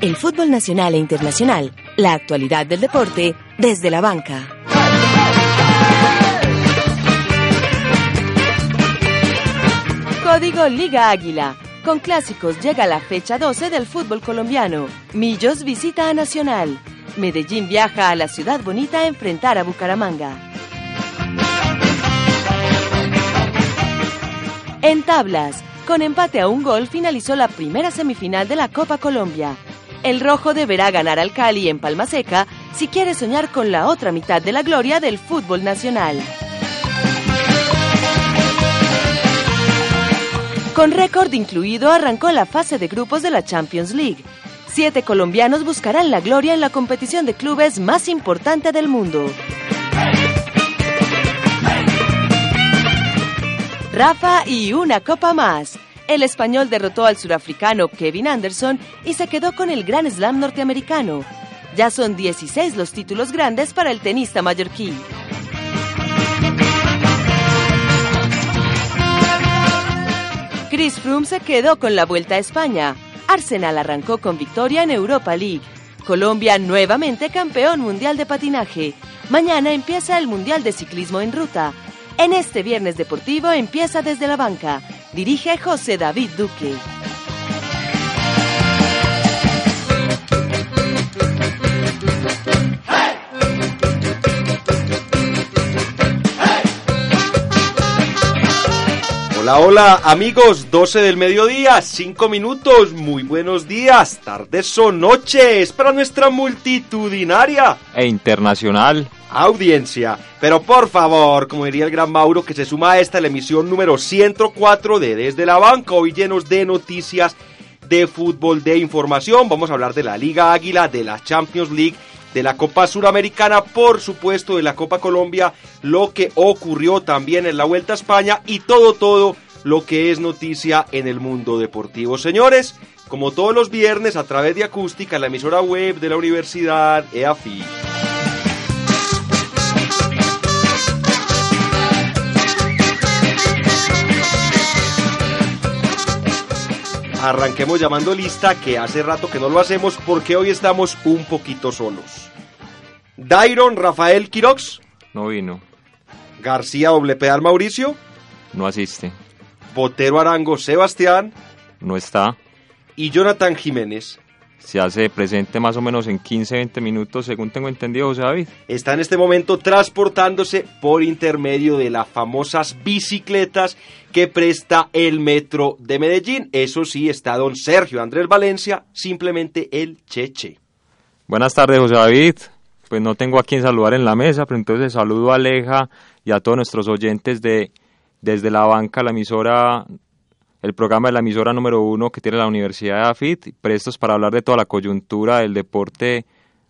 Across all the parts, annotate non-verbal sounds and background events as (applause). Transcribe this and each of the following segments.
El fútbol nacional e internacional, la actualidad del deporte desde la banca. Código Liga Águila. Con clásicos llega la fecha 12 del fútbol colombiano. Millos visita a Nacional. Medellín viaja a la ciudad bonita a enfrentar a Bucaramanga. En tablas, con empate a un gol finalizó la primera semifinal de la Copa Colombia. El rojo deberá ganar al Cali en Palma Seca si quiere soñar con la otra mitad de la gloria del fútbol nacional. Con récord incluido arrancó la fase de grupos de la Champions League. Siete colombianos buscarán la gloria en la competición de clubes más importante del mundo. Rafa y una copa más. El español derrotó al surafricano Kevin Anderson y se quedó con el Gran Slam norteamericano. Ya son 16 los títulos grandes para el tenista mallorquí. Chris Froome se quedó con la Vuelta a España. Arsenal arrancó con victoria en Europa League. Colombia nuevamente campeón mundial de patinaje. Mañana empieza el Mundial de Ciclismo en Ruta. En este viernes deportivo empieza desde la banca. Dirige José David Duque. Hola, hola amigos, 12 del mediodía, 5 minutos, muy buenos días, tardes o noches para nuestra multitudinaria e internacional audiencia. Pero por favor, como diría el gran Mauro, que se suma a esta la emisión número 104 de Desde la Banca, hoy llenos de noticias de fútbol, de información. Vamos a hablar de la Liga Águila, de la Champions League, de la Copa Suramericana, por supuesto, de la Copa Colombia, lo que ocurrió también en la Vuelta a España y todo, todo lo que es noticia en el mundo deportivo. Señores, como todos los viernes, a través de Acústica, la emisora web de la Universidad EAFI. Arranquemos llamando lista, que hace rato que no lo hacemos porque hoy estamos un poquito solos. Dairon Rafael Quirox. No vino. García Doble Pedal Mauricio. No asiste. Botero Arango Sebastián. No está. Y Jonathan Jiménez. Se hace presente más o menos en 15-20 minutos, según tengo entendido, José David. Está en este momento transportándose por intermedio de las famosas bicicletas que presta el metro de Medellín. Eso sí, está don Sergio Andrés Valencia, simplemente el Cheche. Buenas tardes, José David. Pues no tengo a quien saludar en la mesa, pero entonces saludo a Aleja y a todos nuestros oyentes de desde la banca, la emisora el programa de la emisora número uno que tiene la Universidad de AFIT, prestos para hablar de toda la coyuntura del deporte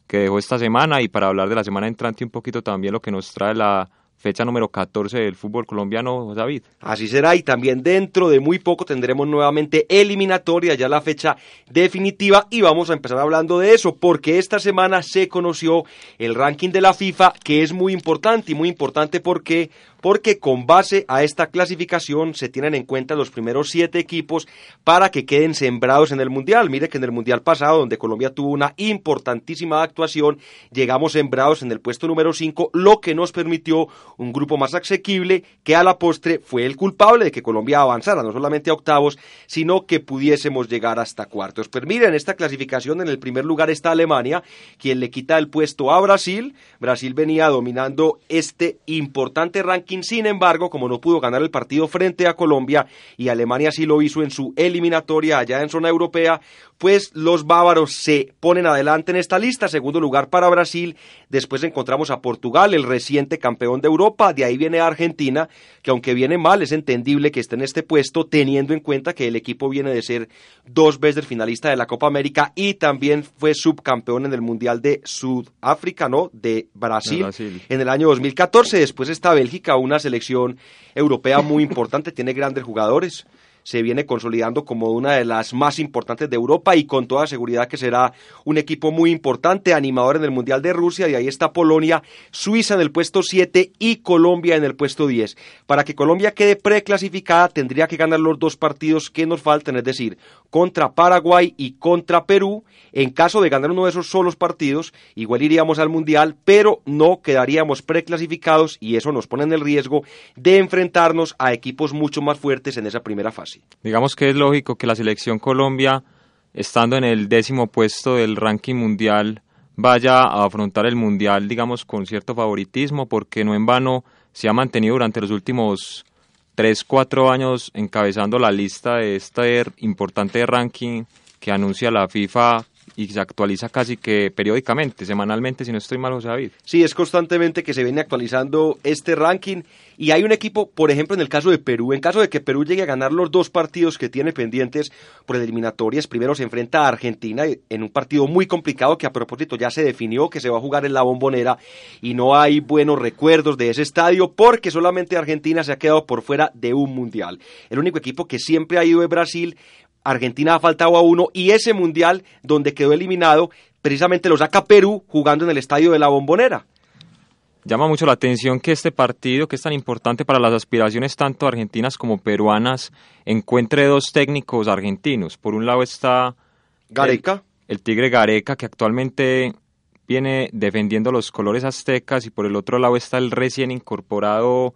que dejó esta semana y para hablar de la semana entrante un poquito también lo que nos trae la fecha número 14 del fútbol colombiano, David. Así será y también dentro de muy poco tendremos nuevamente eliminatoria, ya la fecha definitiva y vamos a empezar hablando de eso porque esta semana se conoció el ranking de la FIFA que es muy importante y muy importante porque porque con base a esta clasificación se tienen en cuenta los primeros siete equipos para que queden sembrados en el Mundial. Mire que en el Mundial pasado, donde Colombia tuvo una importantísima actuación, llegamos sembrados en el puesto número 5, lo que nos permitió un grupo más asequible que a la postre fue el culpable de que Colombia avanzara no solamente a octavos, sino que pudiésemos llegar hasta cuartos. Pero miren, esta clasificación en el primer lugar está Alemania, quien le quita el puesto a Brasil. Brasil venía dominando este importante ranking sin embargo, como no pudo ganar el partido frente a Colombia y Alemania sí lo hizo en su eliminatoria allá en zona europea, pues los bávaros se ponen adelante en esta lista, segundo lugar para Brasil, después encontramos a Portugal, el reciente campeón de Europa, de ahí viene Argentina, que aunque viene mal, es entendible que esté en este puesto, teniendo en cuenta que el equipo viene de ser dos veces finalista de la Copa América y también fue subcampeón en el Mundial de Sudáfrica, ¿no? De Brasil, Brasil, en el año 2014. Después está Bélgica, una selección europea muy importante, tiene grandes jugadores se viene consolidando como una de las más importantes de Europa y con toda seguridad que será un equipo muy importante, animador en el Mundial de Rusia, y ahí está Polonia, Suiza en el puesto 7 y Colombia en el puesto 10. Para que Colombia quede preclasificada tendría que ganar los dos partidos que nos faltan, es decir, contra Paraguay y contra Perú. En caso de ganar uno de esos solos partidos, igual iríamos al Mundial, pero no quedaríamos preclasificados y eso nos pone en el riesgo de enfrentarnos a equipos mucho más fuertes en esa primera fase. Digamos que es lógico que la selección Colombia, estando en el décimo puesto del ranking mundial, vaya a afrontar el mundial, digamos, con cierto favoritismo, porque no en vano se ha mantenido durante los últimos 3, 4 años encabezando la lista de este importante ranking que anuncia la FIFA y se actualiza casi que periódicamente, semanalmente, si no estoy mal, José David. Sí, es constantemente que se viene actualizando este ranking y hay un equipo, por ejemplo, en el caso de Perú, en caso de que Perú llegue a ganar los dos partidos que tiene pendientes por eliminatorias, primero se enfrenta a Argentina en un partido muy complicado que a propósito ya se definió que se va a jugar en la bombonera y no hay buenos recuerdos de ese estadio porque solamente Argentina se ha quedado por fuera de un mundial. El único equipo que siempre ha ido es Brasil, Argentina ha faltado a uno y ese mundial donde quedó eliminado precisamente lo saca Perú jugando en el estadio de la Bombonera. Llama mucho la atención que este partido, que es tan importante para las aspiraciones tanto argentinas como peruanas, encuentre dos técnicos argentinos. Por un lado está Gareca. El, el Tigre Gareca, que actualmente viene defendiendo los colores aztecas, y por el otro lado está el recién incorporado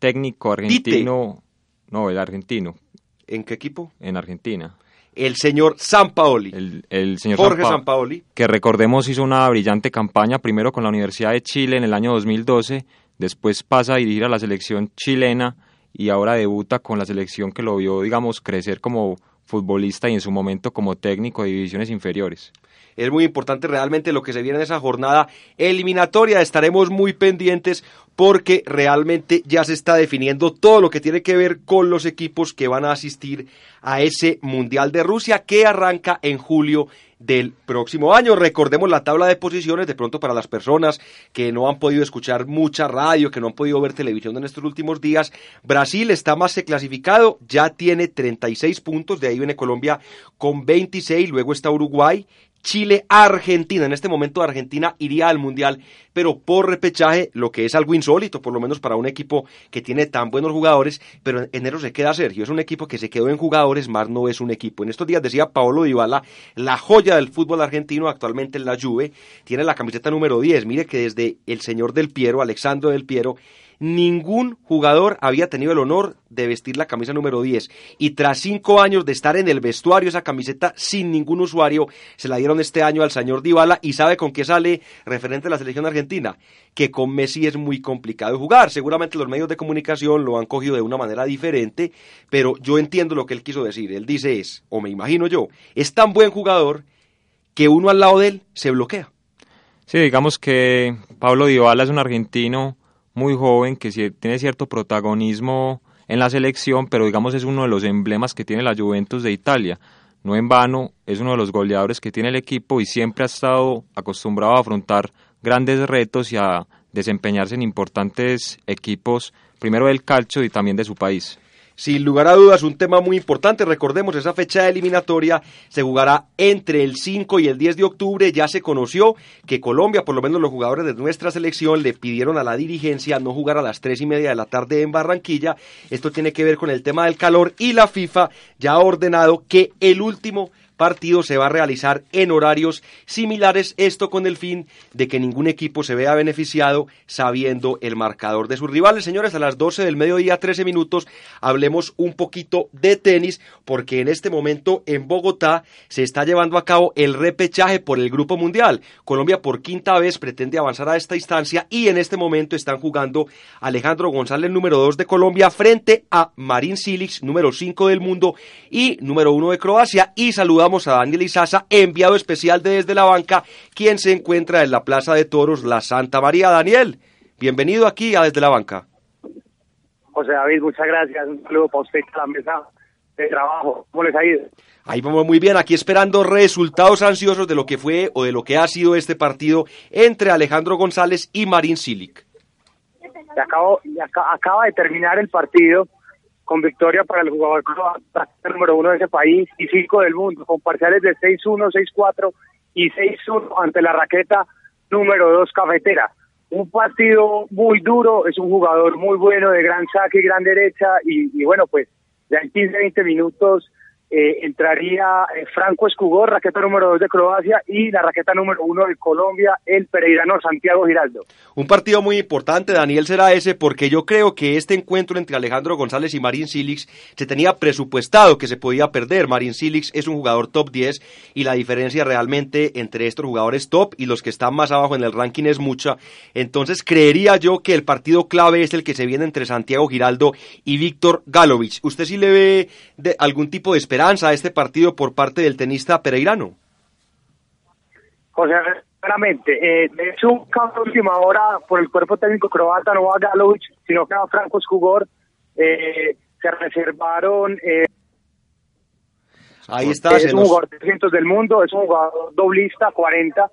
técnico argentino. No, el argentino, ¿En qué equipo? En Argentina. El señor Sampaoli. El, el señor Jorge Sampaoli. Que recordemos hizo una brillante campaña, primero con la Universidad de Chile en el año 2012, después pasa a dirigir a la selección chilena y ahora debuta con la selección que lo vio, digamos, crecer como futbolista y en su momento como técnico de divisiones inferiores. Es muy importante realmente lo que se viene en esa jornada eliminatoria. Estaremos muy pendientes porque realmente ya se está definiendo todo lo que tiene que ver con los equipos que van a asistir a ese Mundial de Rusia que arranca en julio del próximo año. Recordemos la tabla de posiciones de pronto para las personas que no han podido escuchar mucha radio, que no han podido ver televisión en estos últimos días. Brasil está más clasificado, ya tiene 36 puntos, de ahí viene Colombia con 26, luego está Uruguay Chile-Argentina. En este momento Argentina iría al Mundial, pero por repechaje, lo que es algo insólito, por lo menos para un equipo que tiene tan buenos jugadores, pero en enero se queda Sergio. Es un equipo que se quedó en jugadores, más no es un equipo. En estos días decía Paolo Dybala, la joya del fútbol argentino, actualmente en la Juve, tiene la camiseta número 10. Mire que desde el señor del Piero, Alexandro del Piero, ningún jugador había tenido el honor de vestir la camisa número 10 y tras cinco años de estar en el vestuario esa camiseta sin ningún usuario se la dieron este año al señor Dybala. Y sabe con qué sale referente a la selección argentina que con Messi es muy complicado jugar. Seguramente los medios de comunicación lo han cogido de una manera diferente pero yo entiendo lo que él quiso decir. Él dice es o me imagino yo es tan buen jugador que uno al lado de él se bloquea. Sí, digamos que Pablo Dybala es un argentino muy joven que tiene cierto protagonismo en la selección, pero digamos es uno de los emblemas que tiene la Juventus de Italia. No en vano, es uno de los goleadores que tiene el equipo y siempre ha estado acostumbrado a afrontar grandes retos y a desempeñarse en importantes equipos, primero del calcio y también de su país. Sin lugar a dudas, un tema muy importante. Recordemos, esa fecha eliminatoria se jugará entre el 5 y el 10 de octubre. Ya se conoció que Colombia, por lo menos los jugadores de nuestra selección, le pidieron a la dirigencia no jugar a las 3 y media de la tarde en Barranquilla. Esto tiene que ver con el tema del calor y la FIFA ya ha ordenado que el último partido se va a realizar en horarios similares, esto con el fin de que ningún equipo se vea beneficiado sabiendo el marcador de sus rivales. Señores, a las 12 del mediodía, 13 minutos, hablemos un poquito de tenis, porque en este momento en Bogotá se está llevando a cabo el repechaje por el Grupo Mundial. Colombia por quinta vez pretende avanzar a esta instancia y en este momento están jugando Alejandro González, número 2 de Colombia, frente a Marín Silix, número 5 del mundo y número 1 de Croacia. Y saludamos a Daniel Izaza, enviado especial desde la banca, quien se encuentra en la Plaza de Toros La Santa María. Daniel, Bienvenido aquí a Desde la Banca. José David, muchas gracias. Un saludo para usted a la mesa de trabajo. ¿Cómo les ha ido? Ahí vamos muy bien, aquí esperando resultados ansiosos de lo que fue o de lo que ha sido este partido entre Alejandro González y Marín Silic. Acabo, acaba de terminar el partido con victoria para el jugador número uno de ese país y cinco del mundo, con parciales de 6-1, 6-4 y 6-1 ante la raqueta número dos cafetera. Un partido muy duro, es un jugador muy bueno de gran saque y gran derecha y, y bueno, pues ya en 15, 20 minutos eh, entraría eh, Franco Escugor, raqueta número 2 de Croacia, y la raqueta número 1 de Colombia, el pereirano Santiago Giraldo. Un partido muy importante, Daniel, será ese, porque yo creo que este encuentro entre Alejandro González y Marín Silix se tenía presupuestado que se podía perder. Marín Silix es un jugador top 10 y la diferencia realmente entre estos jugadores top y los que están más abajo en el ranking es mucha. Entonces creería yo que el partido clave es el que se viene entre Santiago Giraldo y Víctor Galovich. ¿Usted sí le ve de algún tipo de esperanza? Esperanza a este partido por parte del tenista pereirano? José, claramente, eh, de hecho, un cambio última hora por el cuerpo técnico croata, no va Galovic, sino que va Franco Skugor, eh, se reservaron... Eh, Ahí está. Es un jugador de 300 del mundo, es un jugador doblista, 40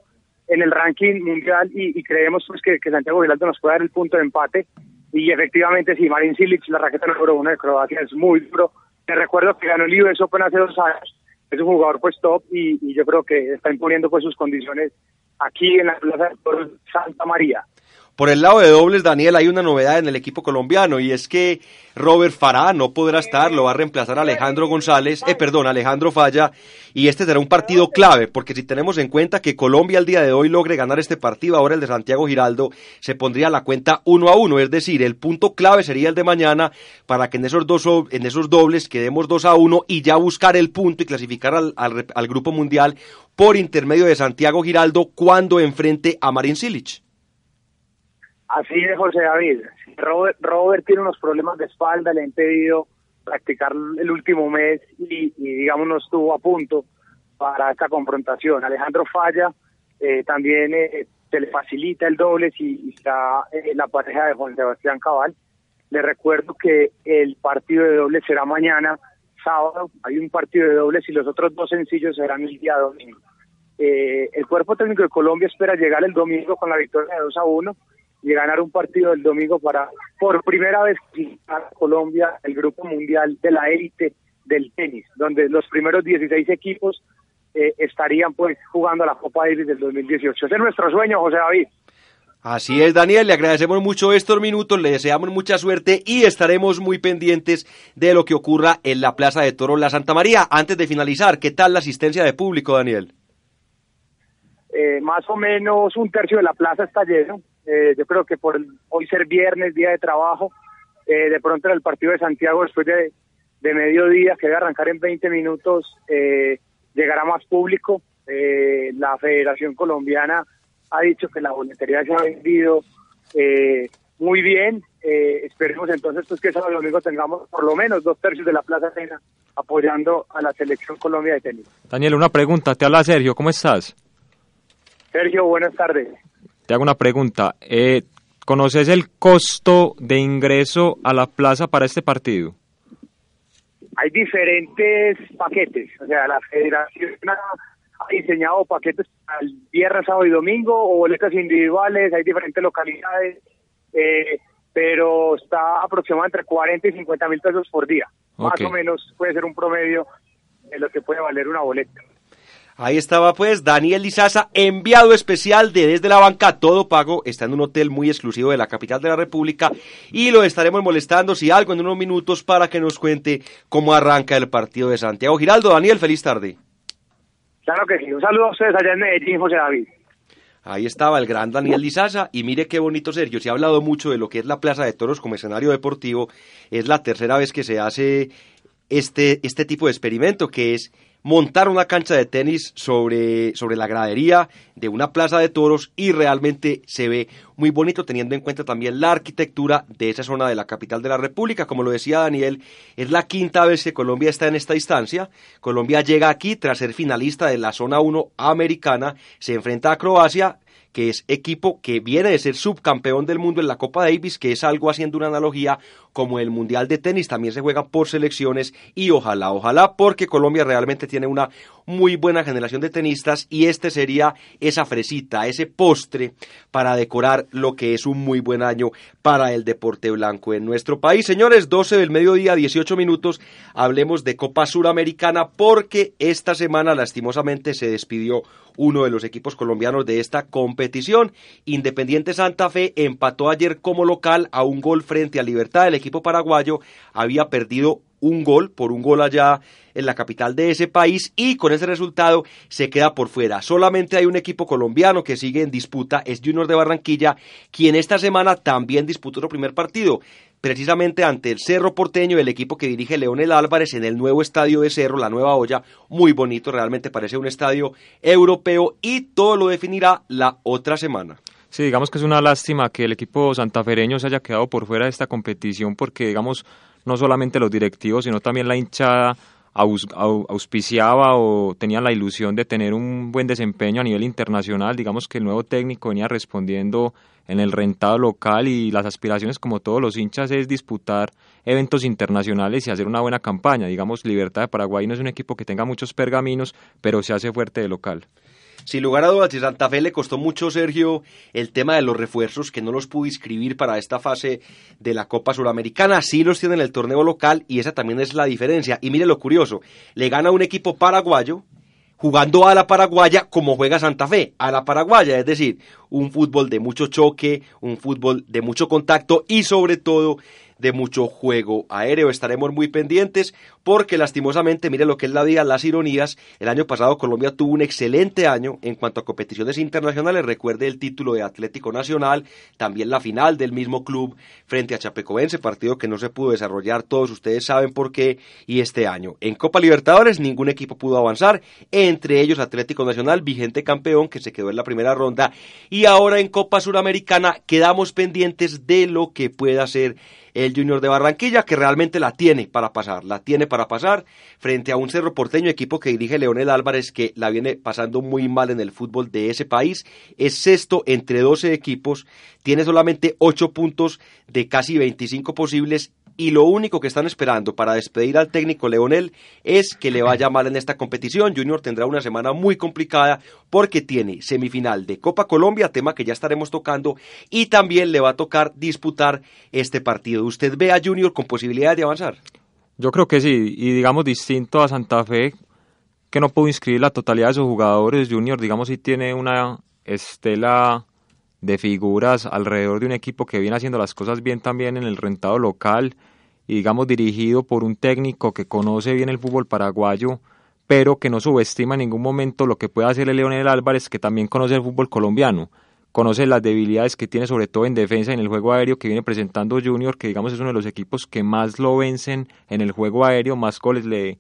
en el ranking mundial y, creemos pues que, Santiago Giraldo nos puede dar el punto de empate y efectivamente si Marin Silic, la raqueta número uno de Croacia, es muy duro te recuerdo que ganó el US Open hace dos años, es un jugador pues top y, yo creo que está imponiendo pues sus condiciones aquí en la Plaza de Santa María. Por el lado de dobles, Daniel, hay una novedad en el equipo colombiano y es que Robert Farah no podrá estar, lo va a reemplazar Alejandro González, eh, perdón, Alejandro Falla, y este será un partido clave, porque si tenemos en cuenta que Colombia al día de hoy logre ganar este partido, ahora el de Santiago Giraldo, se pondría la cuenta uno a uno, es decir, el punto clave sería el de mañana para que en esos dos en esos dobles quedemos 2 a 1 y ya buscar el punto y clasificar al, al, grupo mundial por intermedio de Santiago Giraldo cuando enfrente a Marin Silic. Así es, José David. Robert, Robert tiene unos problemas de espalda, le ha impedido practicar el último mes y, digamos, no estuvo a punto para esta confrontación. Alejandro Falla eh, también eh, se le facilita el doble si está eh, la pareja de Juan Sebastián Cabal. Le recuerdo que el partido de doble será mañana, sábado. Hay un partido de dobles y los otros dos sencillos serán el día domingo. el cuerpo técnico de Colombia espera llegar el domingo con la victoria de 2 a 1 y ganar un partido el domingo para por primera vez a Colombia el grupo mundial de la élite del tenis, donde los primeros 16 equipos eh, estarían pues jugando a la Copa Davis del 2018. Ese es nuestro sueño, José David. Así es, Daniel, le agradecemos mucho estos minutos, le deseamos mucha suerte y estaremos muy pendientes de lo que ocurra en la Plaza de Toros La Santa María. Antes de finalizar, ¿qué tal la asistencia de público, Daniel? Eh, más o menos un tercio de la plaza está lleno. Eh, yo creo que por hoy ser viernes, día de trabajo, eh, de pronto en el partido de Santiago, después de, de mediodía, que debe arrancar en 20 minutos, llegará más público. la Federación Colombiana ha dicho que la boletería se ha vendido muy bien. esperemos entonces pues, que sábado domingo tengamos por lo menos dos tercios de la Plaza Arena apoyando a la selección Colombia de tenis. Daniel, una pregunta, te habla Sergio, ¿cómo estás? Sergio, buenas tardes. Te hago una pregunta. Eh, ¿Conoces el costo de ingreso a la plaza para este partido? Hay diferentes paquetes. O sea, la federación ha diseñado paquetes al viernes, sábado y domingo o boletas individuales. Hay diferentes localidades. Eh, pero está aproximadamente entre 40 y 50 mil pesos por día. Más o menos puede ser un promedio de lo que puede valer una boleta. Ahí estaba pues Daniel Lizaza, enviado especial de Desde la Banca, todo pago, está en un hotel muy exclusivo de la capital de la República y lo estaremos molestando si algo en unos minutos para que nos cuente cómo arranca el partido de Santiago Giraldo. Daniel, feliz tarde. Claro que sí, un saludo a ustedes allá en Medellín, José David. Ahí estaba el gran Daniel Lizaza y mire qué bonito Sergio, se ha hablado mucho de lo que es la Plaza de Toros como escenario deportivo, es la tercera vez que se hace este, este tipo de experimento que es montar una cancha de tenis sobre, sobre la gradería de una plaza de toros y realmente se ve muy bonito teniendo en cuenta también la arquitectura de esa zona de la capital de la República. Como lo decía Daniel, es la quinta vez que Colombia está en esta instancia. Colombia llega aquí tras ser finalista de la zona 1 americana, se enfrenta a Croacia que es equipo que viene de ser subcampeón del mundo en la Copa Davis, que es algo haciendo una analogía como el Mundial de Tenis, también se juega por selecciones y ojalá, ojalá, porque Colombia realmente tiene una muy buena generación de tenistas y este sería esa fresita, ese postre para decorar lo que es un muy buen año para el deporte blanco en nuestro país. Señores, 12 del mediodía, 18 minutos, hablemos de Copa Suramericana porque esta semana lastimosamente se despidió uno de los equipos colombianos de esta competición. Independiente Santa Fe empató ayer como local a un gol frente a Libertad. El equipo paraguayo había perdido un gol por un gol allá en la capital de ese país y con ese resultado se queda por fuera. Solamente hay un equipo colombiano que sigue en disputa, es Junior de Barranquilla, quien esta semana también disputó su primer partido precisamente ante el Cerro Porteño, el equipo que dirige Leonel Álvarez en el nuevo estadio de Cerro, la nueva olla, muy bonito, realmente parece un estadio europeo y todo lo definirá la otra semana. Sí, digamos que es una lástima que el equipo santafereño se haya quedado por fuera de esta competición porque, digamos, no solamente los directivos, sino también la hinchada auspiciaba o tenía la ilusión de tener un buen desempeño a nivel internacional. Digamos que el nuevo técnico venía respondiendo en el rentado local y las aspiraciones, como todos los hinchas, es disputar eventos internacionales y hacer una buena campaña. Digamos, Libertad de Paraguay no es un equipo que tenga muchos pergaminos, pero se hace fuerte de local. Sin lugar a dudas, a Santa Fe le costó mucho, Sergio, el tema de los refuerzos, que no los pudo inscribir para esta fase de la Copa Suramericana. Sí los tiene en el torneo local y esa también es la diferencia. Y mire lo curioso, le gana un equipo paraguayo jugando a la paraguaya como juega Santa Fe, a la paraguaya, es decir, un fútbol de mucho choque, un fútbol de mucho contacto y sobre todo de mucho juego aéreo. Estaremos muy pendientes porque lastimosamente, mire lo que es la vida, las ironías, el año pasado Colombia tuvo un excelente año en cuanto a competiciones internacionales, recuerde el título de Atlético Nacional, también la final del mismo club frente a Chapecoense, partido que no se pudo desarrollar, todos ustedes saben por qué, y este año. En Copa Libertadores ningún equipo pudo avanzar, entre ellos Atlético Nacional, vigente campeón que se quedó en la primera ronda, y ahora en Copa Suramericana quedamos pendientes de lo que pueda ser el Junior de Barranquilla, que realmente la tiene para pasar, la tiene para pasar frente a un Cerro Porteño, equipo que dirige Leonel Álvarez, que la viene pasando muy mal en el fútbol de ese país. Es sexto entre 12 equipos, tiene solamente 8 puntos de casi 25 posibles y lo único que están esperando para despedir al técnico Leonel es que le vaya mal en esta competición. Junior tendrá una semana muy complicada porque tiene semifinal de Copa Colombia, tema que ya estaremos tocando, y también le va a tocar disputar este partido. ¿Usted ve a Junior con posibilidades de avanzar? Yo creo que sí, y digamos distinto a Santa Fe, que no pudo inscribir la totalidad de sus jugadores, Junior, digamos, si tiene una estela de figuras alrededor de un equipo que viene haciendo las cosas bien también en el rentado local y digamos dirigido por un técnico que conoce bien el fútbol paraguayo, pero que no subestima en ningún momento lo que puede hacer el Leonel Álvarez, que también conoce el fútbol colombiano, conoce las debilidades que tiene sobre todo en defensa y en el juego aéreo que viene presentando Junior, que digamos es uno de los equipos que más lo vencen en el juego aéreo, más goles le,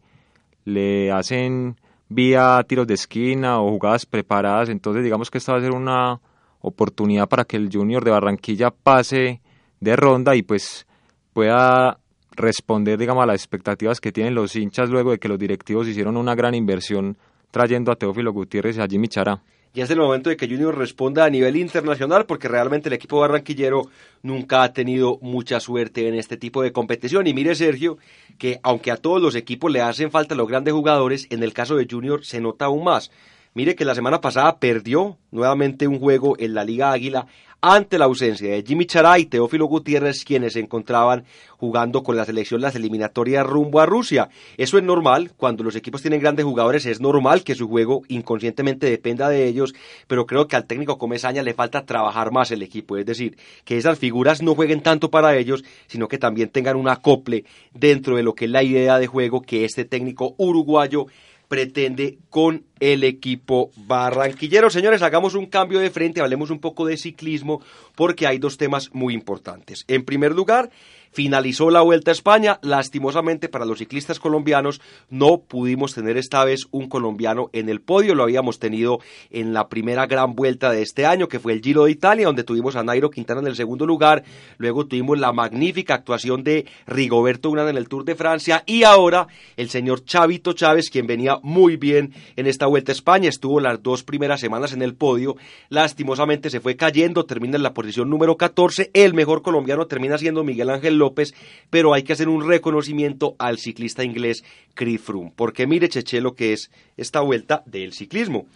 le hacen vía tiros de esquina o jugadas preparadas, entonces digamos que esta va a ser una oportunidad para que el Junior de Barranquilla pase de ronda y pues pueda responder digamos a las expectativas que tienen los hinchas luego de que los directivos hicieron una gran inversión trayendo a Teófilo Gutiérrez y a Jimmy Chará. Ya es el momento de que Junior responda a nivel internacional porque realmente el equipo barranquillero nunca ha tenido mucha suerte en este tipo de competición. Y mire Sergio, que aunque a todos los equipos le hacen falta los grandes jugadores, en el caso de Junior se nota aún más. Mire que la semana pasada perdió nuevamente un juego en la Liga Águila ante la ausencia de Jimmy Chará y Teófilo Gutiérrez, quienes se encontraban jugando con la selección las eliminatorias rumbo a Rusia. Eso es normal, cuando los equipos tienen grandes jugadores es normal que su juego inconscientemente dependa de ellos, pero creo que al técnico Comesaña le falta trabajar más el equipo, es decir, que esas figuras no jueguen tanto para ellos, sino que también tengan un acople dentro de lo que es la idea de juego que este técnico uruguayo pretende con el equipo barranquillero. Señores, hagamos un cambio de frente, hablemos un poco de ciclismo, porque hay dos temas muy importantes. En primer lugar, finalizó la Vuelta a España. Lastimosamente para los ciclistas colombianos no pudimos tener esta vez un colombiano en el podio. Lo habíamos tenido en la primera gran vuelta de este año, que fue el Giro de Italia, donde tuvimos a Nairo Quintana en el segundo lugar. Luego tuvimos la magnífica actuación de Rigoberto Urán en el Tour de Francia. Y ahora el señor Chavito Chávez, quien venía muy bien en esta Vuelta a España, estuvo las dos primeras semanas en el podio. Lastimosamente se fue cayendo, termina en la posición número 14. El mejor colombiano termina siendo Miguel Ángel López, pero hay que hacer un reconocimiento al ciclista inglés Chris Froome, porque mire Cheche lo que es esta vuelta del ciclismo.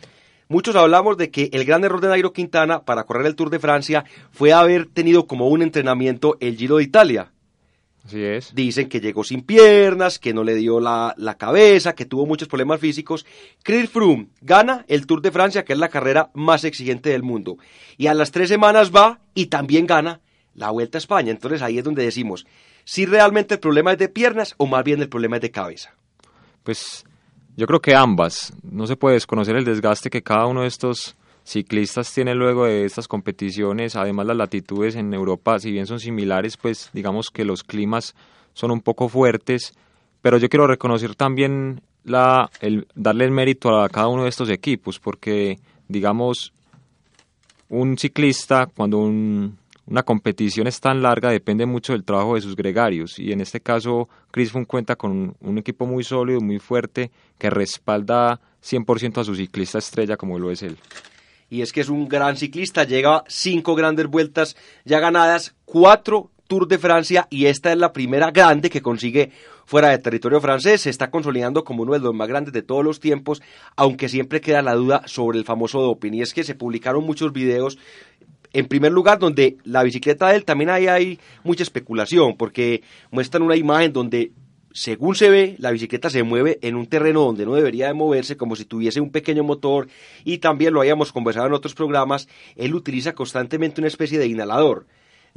Muchos hablamos de que el gran error de Nairo Quintana para correr el Tour de Francia fue haber tenido como un entrenamiento el Giro de Italia. Así es. Dicen que llegó sin piernas, que no le dio la, la, cabeza, que tuvo muchos problemas físicos. Chris Froome gana el Tour de Francia, que es la carrera más exigente del mundo. Y a las tres semanas va y también gana la Vuelta a España. Entonces ahí es donde decimos si realmente el problema es de piernas o más bien el problema es de cabeza. Pues yo creo que ambas. No se puede desconocer el desgaste que cada uno de estos ciclistas tiene luego de estas competiciones. Además las latitudes en Europa, si bien son similares, pues digamos que los climas son un poco fuertes. Pero yo quiero reconocer también la, el darle el mérito a cada uno de estos equipos, porque digamos un ciclista cuando un, una competición es tan larga depende mucho del trabajo de sus gregarios y en este caso Chris Froome cuenta con un, equipo muy sólido, muy fuerte que respalda 100% a su ciclista estrella como lo es él. Y es que es un gran ciclista, llega cinco grandes vueltas ya ganadas, cuatro Tour de Francia y esta es la primera grande que consigue fuera de territorio francés. Se está consolidando como uno de los más grandes de todos los tiempos, aunque siempre queda la duda sobre el famoso doping. Y es que se publicaron muchos videos en primer lugar, donde la bicicleta de él también hay, mucha especulación, porque muestran una imagen donde según se ve, la bicicleta se mueve en un terreno donde no debería de moverse, como si tuviese un pequeño motor, y también lo habíamos conversado en otros programas, él utiliza constantemente una especie de inhalador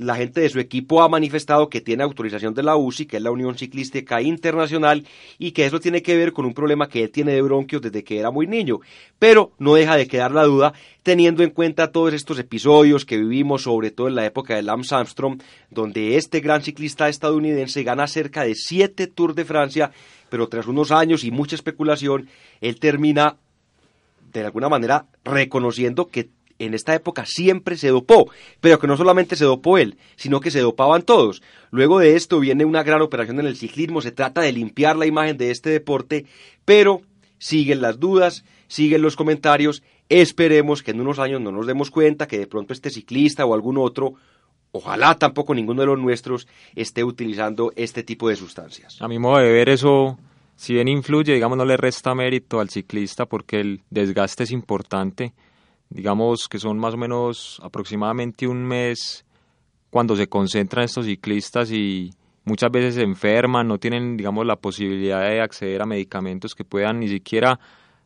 la gente de su equipo ha manifestado que tiene autorización de la UCI, que es la Unión Ciclística Internacional, y que eso tiene que ver con un problema que él tiene de bronquios desde que era muy niño. Pero no deja de quedar la duda, teniendo en cuenta todos estos episodios que vivimos, sobre todo en la época de Lance Armstrong, donde este gran ciclista estadounidense gana cerca de siete Tours de Francia, pero tras unos años y mucha especulación, él termina de alguna manera reconociendo que en esta época siempre se dopó, pero que no solamente se dopó él, sino que se dopaban todos. Luego de esto viene una gran operación en el ciclismo, se trata de limpiar la imagen de este deporte, pero siguen las dudas, siguen los comentarios, esperemos que en unos años no nos demos cuenta que de pronto este ciclista o algún otro ojalá tampoco ninguno de los nuestros esté utilizando este tipo de sustancias. A mi modo de ver eso, si bien influye, digamos, no le resta mérito al ciclista porque el desgaste es importante digamos que son más o menos aproximadamente un mes cuando se concentran estos ciclistas y muchas veces se enferman, no tienen, digamos, la posibilidad de acceder a medicamentos que puedan ni siquiera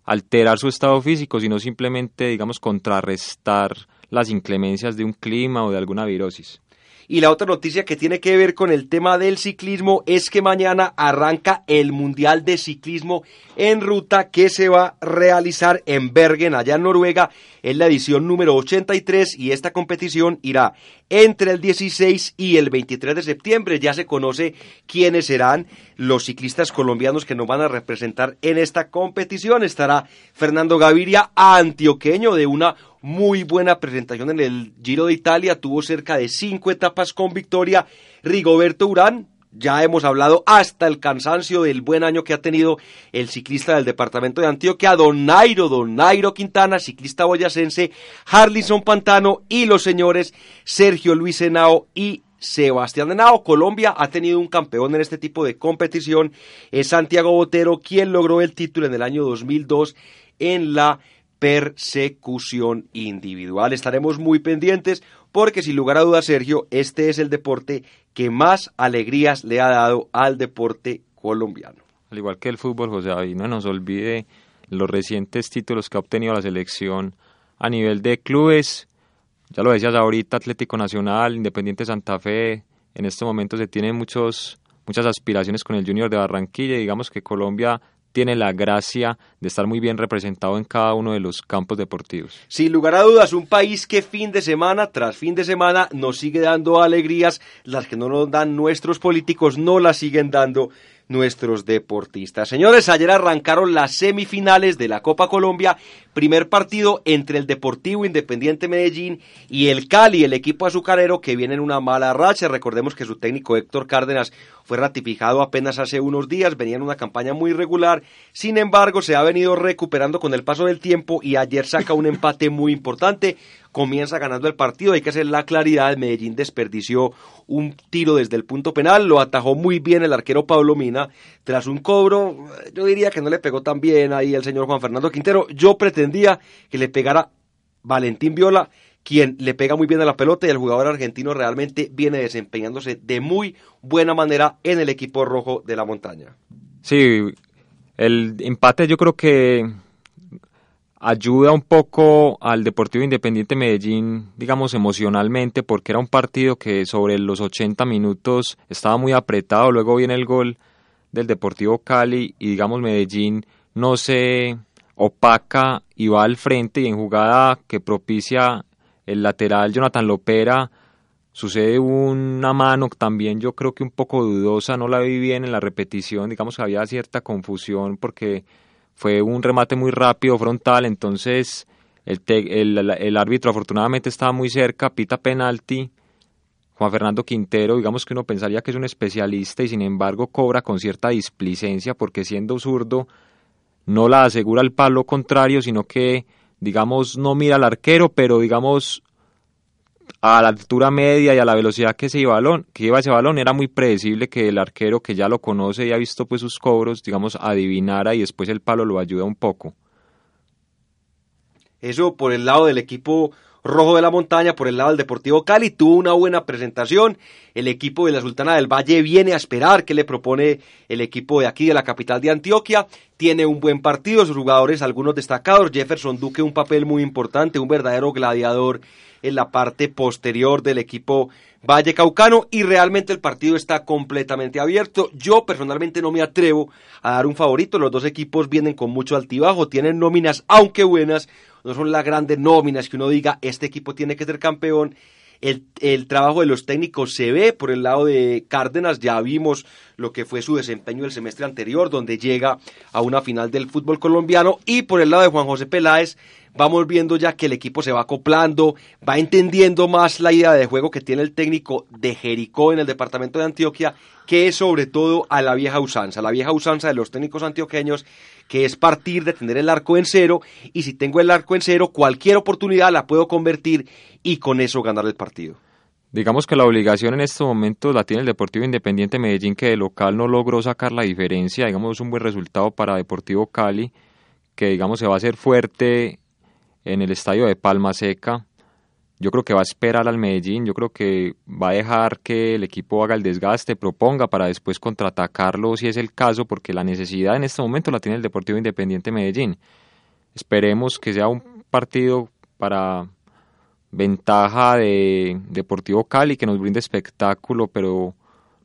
alterar su estado físico, sino simplemente, digamos, contrarrestar las inclemencias de un clima o de alguna virosis. Y la otra noticia que tiene que ver con el tema del ciclismo es que mañana arranca el Mundial de Ciclismo en ruta que se va a realizar en Bergen, allá en Noruega. Es la edición número 83 y esta competición irá entre el 16 y el 23 de septiembre. Ya se conoce quiénes serán los ciclistas colombianos que nos van a representar en esta competición. Estará Fernando Gaviria, antioqueño de una muy buena presentación en el Giro de Italia, tuvo cerca de cinco etapas con victoria. Rigoberto Urán, ya hemos hablado hasta el cansancio del buen año que ha tenido el ciclista del departamento de Antioquia, Don Nairo, Don Nairo Quintana, ciclista boyacense, Harlison Pantano y los señores Sergio Luis Henao y Sebastián Henao. Colombia ha tenido un campeón en este tipo de competición, es Santiago Botero, quien logró el título en el año 2002 en la persecución individual. Estaremos muy pendientes porque sin lugar a dudas, Sergio, este es el deporte que más alegrías le ha dado al deporte colombiano. Al igual que el fútbol, José David, no nos olvide los recientes títulos que ha obtenido la selección a nivel de clubes. Ya lo decías ahorita, Atlético Nacional, Independiente Santa Fe. En este momento se tienen muchos, muchas aspiraciones con el Junior de Barranquilla. Digamos que Colombia tiene la gracia de estar muy bien representado en cada uno de los campos deportivos. Sin lugar a dudas, un país que fin de semana tras fin de semana nos sigue dando alegrías, las que no nos dan nuestros políticos no las siguen dando nuestros deportistas. Señores, ayer arrancaron las semifinales de la Copa Colombia, primer partido entre el Deportivo Independiente Medellín y el Cali, el equipo azucarero que viene en una mala racha. Recordemos que su técnico Héctor Cárdenas fue ratificado apenas hace unos días, venía en una campaña muy regular, sin embargo se ha venido recuperando con el paso del tiempo y ayer saca un empate muy importante comienza ganando el partido. Hay que hacer la claridad, Medellín desperdició un tiro desde el punto penal, lo atajó muy bien el arquero Pablo Mina, tras un cobro, yo diría que no le pegó tan bien ahí el señor Juan Fernando Quintero. Yo pretendía que le pegara Valentín Viola, quien le pega muy bien a la pelota y el jugador argentino realmente viene desempeñándose de muy buena manera en el equipo rojo de la montaña. Sí, el empate yo creo que ayuda un poco al Deportivo Independiente Medellín, digamos, emocionalmente, porque era un partido que sobre los 80 minutos estaba muy apretado, luego viene el gol del Deportivo Cali y digamos Medellín no se opaca y va al frente y en jugada que propicia el lateral Jonathan Lopera sucede una mano también yo creo que un poco dudosa, no la vi bien en la repetición, digamos que había cierta confusión porque fue un remate muy rápido, frontal, entonces el, el, árbitro afortunadamente estaba muy cerca, pita penalti. Juan Fernando Quintero, digamos que uno pensaría que es un especialista y sin embargo cobra con cierta displicencia porque siendo zurdo no la asegura el palo contrario, sino que digamos no mira al arquero, pero digamos a la altura media y a la velocidad que se iba, balón, que ese balón era muy predecible que el arquero que ya lo conoce y ha visto pues sus cobros, digamos, adivinara y después el palo lo ayuda un poco. Eso por el lado del equipo rojo de la montaña, por el lado del Deportivo Cali, tuvo una buena presentación. El equipo de la Sultana del Valle viene a esperar qué le propone el equipo de aquí, de la capital de Antioquia. Tiene un buen partido, sus jugadores, algunos destacados. Jefferson Duque, un papel muy importante, un verdadero gladiador en la parte posterior del equipo Valle Caucano y realmente el partido está completamente abierto. Yo personalmente no me atrevo a dar un favorito, los dos equipos vienen con mucho altibajo, tienen nóminas aunque buenas, no son las grandes nóminas que uno diga este equipo tiene que ser campeón. El, el, trabajo de los técnicos se ve por el lado de Cárdenas, ya vimos lo que fue su desempeño el semestre anterior, donde llega a una final del fútbol colombiano, y por el lado de Juan José Peláez, vamos viendo ya que el equipo se va acoplando, va entendiendo más la idea de juego que tiene el técnico de Jericó en el departamento de Antioquia, que es sobre todo a la vieja usanza, la vieja usanza de los técnicos antioqueños, que es partir de tener el arco en cero, y si tengo el arco en cero, cualquier oportunidad la puedo convertir y con eso ganar el partido. Digamos que la obligación en estos momentos la tiene el Deportivo Independiente Medellín, que de local no logró sacar la diferencia, digamos un buen resultado para Deportivo Cali, que digamos se va a hacer fuerte en el estadio de Palma Seca. Yo creo que va a esperar al Medellín, yo creo que va a dejar que el equipo haga el desgaste, proponga para después contraatacarlo si es el caso, porque la necesidad en este momento la tiene el Deportivo Independiente Medellín. Esperemos que sea un partido para ventaja de Deportivo Cali, que nos brinde espectáculo, pero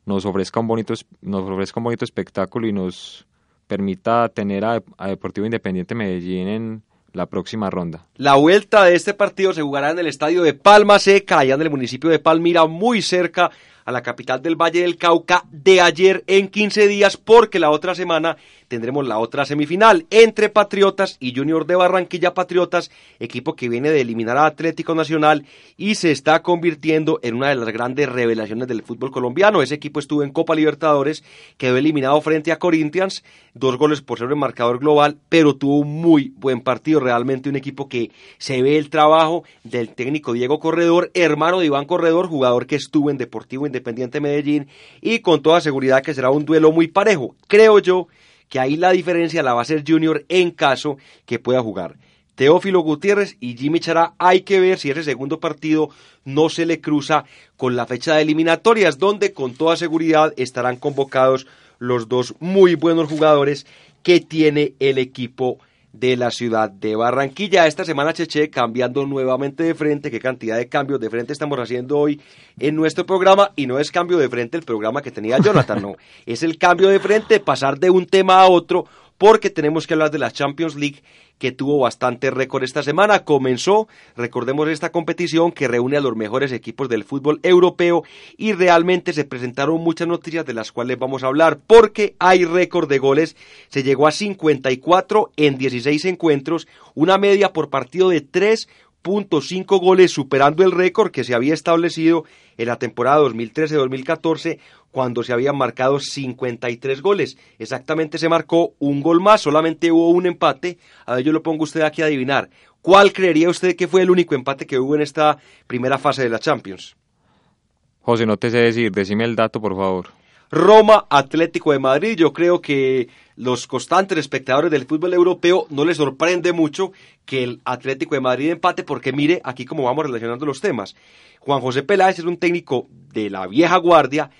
nos ofrezca un bonito, nos ofrezca un bonito espectáculo y nos permita tener a Deportivo Independiente Medellín en, la próxima ronda. La vuelta de este partido se jugará en el estadio de Palma Seca, allá en el municipio de Palmira, muy cerca a la capital del Valle del Cauca, de ayer en 15 días, porque la otra semana tendremos la otra semifinal entre Patriotas y Junior de Barranquilla Patriotas, equipo que viene de eliminar a Atlético Nacional y se está convirtiendo en una de las grandes revelaciones del fútbol colombiano. Ese equipo estuvo en Copa Libertadores, quedó eliminado frente a Corinthians, dos goles por ser el marcador global, pero tuvo un muy buen partido, realmente un equipo que se ve el trabajo del técnico Diego Corredor, hermano de Iván Corredor, jugador que estuvo en Deportivo Independiente Medellín y con toda seguridad que será un duelo muy parejo. Creo yo que ahí la diferencia la va a ser Junior en caso que pueda jugar. Teófilo Gutiérrez y Jimmy Chará, hay que ver si ese segundo partido no se le cruza con la fecha de eliminatorias, donde con toda seguridad estarán convocados los dos muy buenos jugadores que tiene el equipo de la ciudad de Barranquilla. Esta semana Cheche cambiando nuevamente de frente. ¿Qué cantidad de cambios de frente estamos haciendo hoy en nuestro programa? Y no es cambio de frente el programa que tenía Jonathan, no. (laughs) Es el cambio de frente, pasar de un tema a otro porque tenemos que hablar de la Champions League que tuvo bastante récord esta semana. Comenzó, recordemos esta competición que reúne a los mejores equipos del fútbol europeo y realmente se presentaron muchas noticias de las cuales vamos a hablar porque hay récord de goles. Se llegó a 54 en 16 encuentros, una media por partido de 3.5 goles, superando el récord que se había establecido en la temporada 2013-2014 cuando se habían marcado 53 goles. Exactamente se marcó un gol más, solamente hubo un empate. A ver, yo lo pongo usted aquí a adivinar. ¿Cuál creería usted que fue el único empate que hubo en esta primera fase de la Champions? José, no te sé decir, decime el dato, por favor. Roma Atlético de Madrid. Yo creo que los constantes espectadores del fútbol europeo no les sorprende mucho que el Atlético de Madrid empate porque mire aquí cómo vamos relacionando los temas. Juan José Peláez es un técnico de la vieja guardia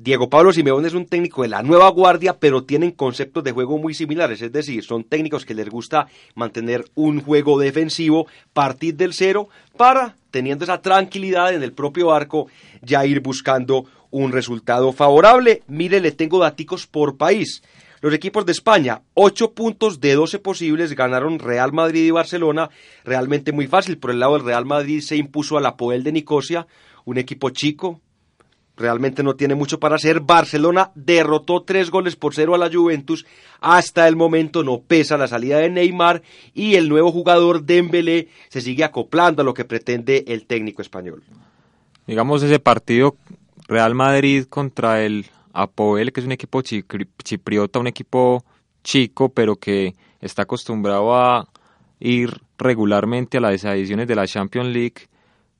Diego Pablo Simeone es un técnico de la nueva guardia, pero tienen conceptos de juego muy similares, es decir, son técnicos que les gusta mantener un juego defensivo, partir del cero, para, teniendo esa tranquilidad en el propio arco, ya ir buscando un resultado favorable. Mire, le tengo daticos por país. Los equipos de España, 8 puntos de 12 posibles, ganaron Real Madrid y Barcelona, realmente muy fácil. Por el lado del Real Madrid se impuso a la Poel de Nicosia, un equipo chico, realmente no tiene mucho para hacer. Barcelona derrotó tres goles por cero a la Juventus. Hasta el momento no pesa la salida de Neymar y el nuevo jugador Dembélé se sigue acoplando a lo que pretende el técnico español. Digamos ese partido Real Madrid contra el Apoel, que es un equipo chipriota, un equipo chico, pero que está acostumbrado a ir regularmente a las ediciones de la Champions League.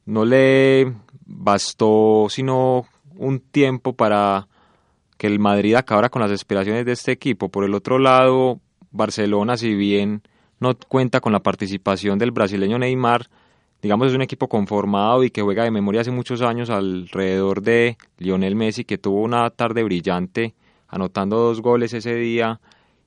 No le bastó sino un tiempo para que el Madrid acabara con las aspiraciones de este equipo. Por el otro lado, Barcelona, si bien no cuenta con la participación del brasileño Neymar, digamos es un equipo conformado y que juega de memoria hace muchos años alrededor de Lionel Messi, que tuvo una tarde brillante, anotando dos goles ese día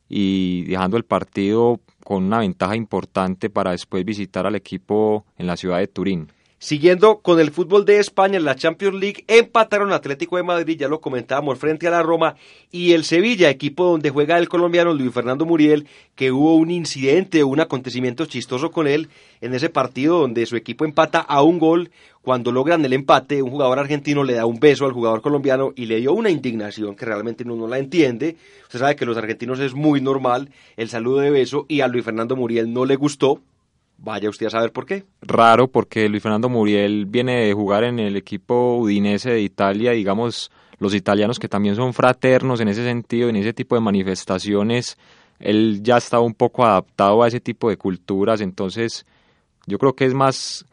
y dejando el partido con una ventaja importante para después visitar al equipo en la ciudad de Turín. Siguiendo con el fútbol de España en la Champions League, empataron Atlético de Madrid, ya lo comentábamos, frente a la Roma y el Sevilla, equipo donde juega el colombiano Luis Fernando Muriel, que hubo un incidente, un acontecimiento chistoso con él en ese partido donde su equipo empata a un gol. Cuando logran el empate, un jugador argentino le da un beso al jugador colombiano y le dio una indignación que realmente uno no la entiende. Usted sabe que los argentinos es muy normal el saludo de beso y a Luis Fernando Muriel no le gustó Vaya usted a saber por qué. Raro, porque Luis Fernando Muriel viene de jugar en el equipo udinese de Italia, digamos, los italianos que también son fraternos en ese sentido, en ese tipo de manifestaciones, él ya estaba un poco adaptado a ese tipo de culturas, entonces yo creo que es más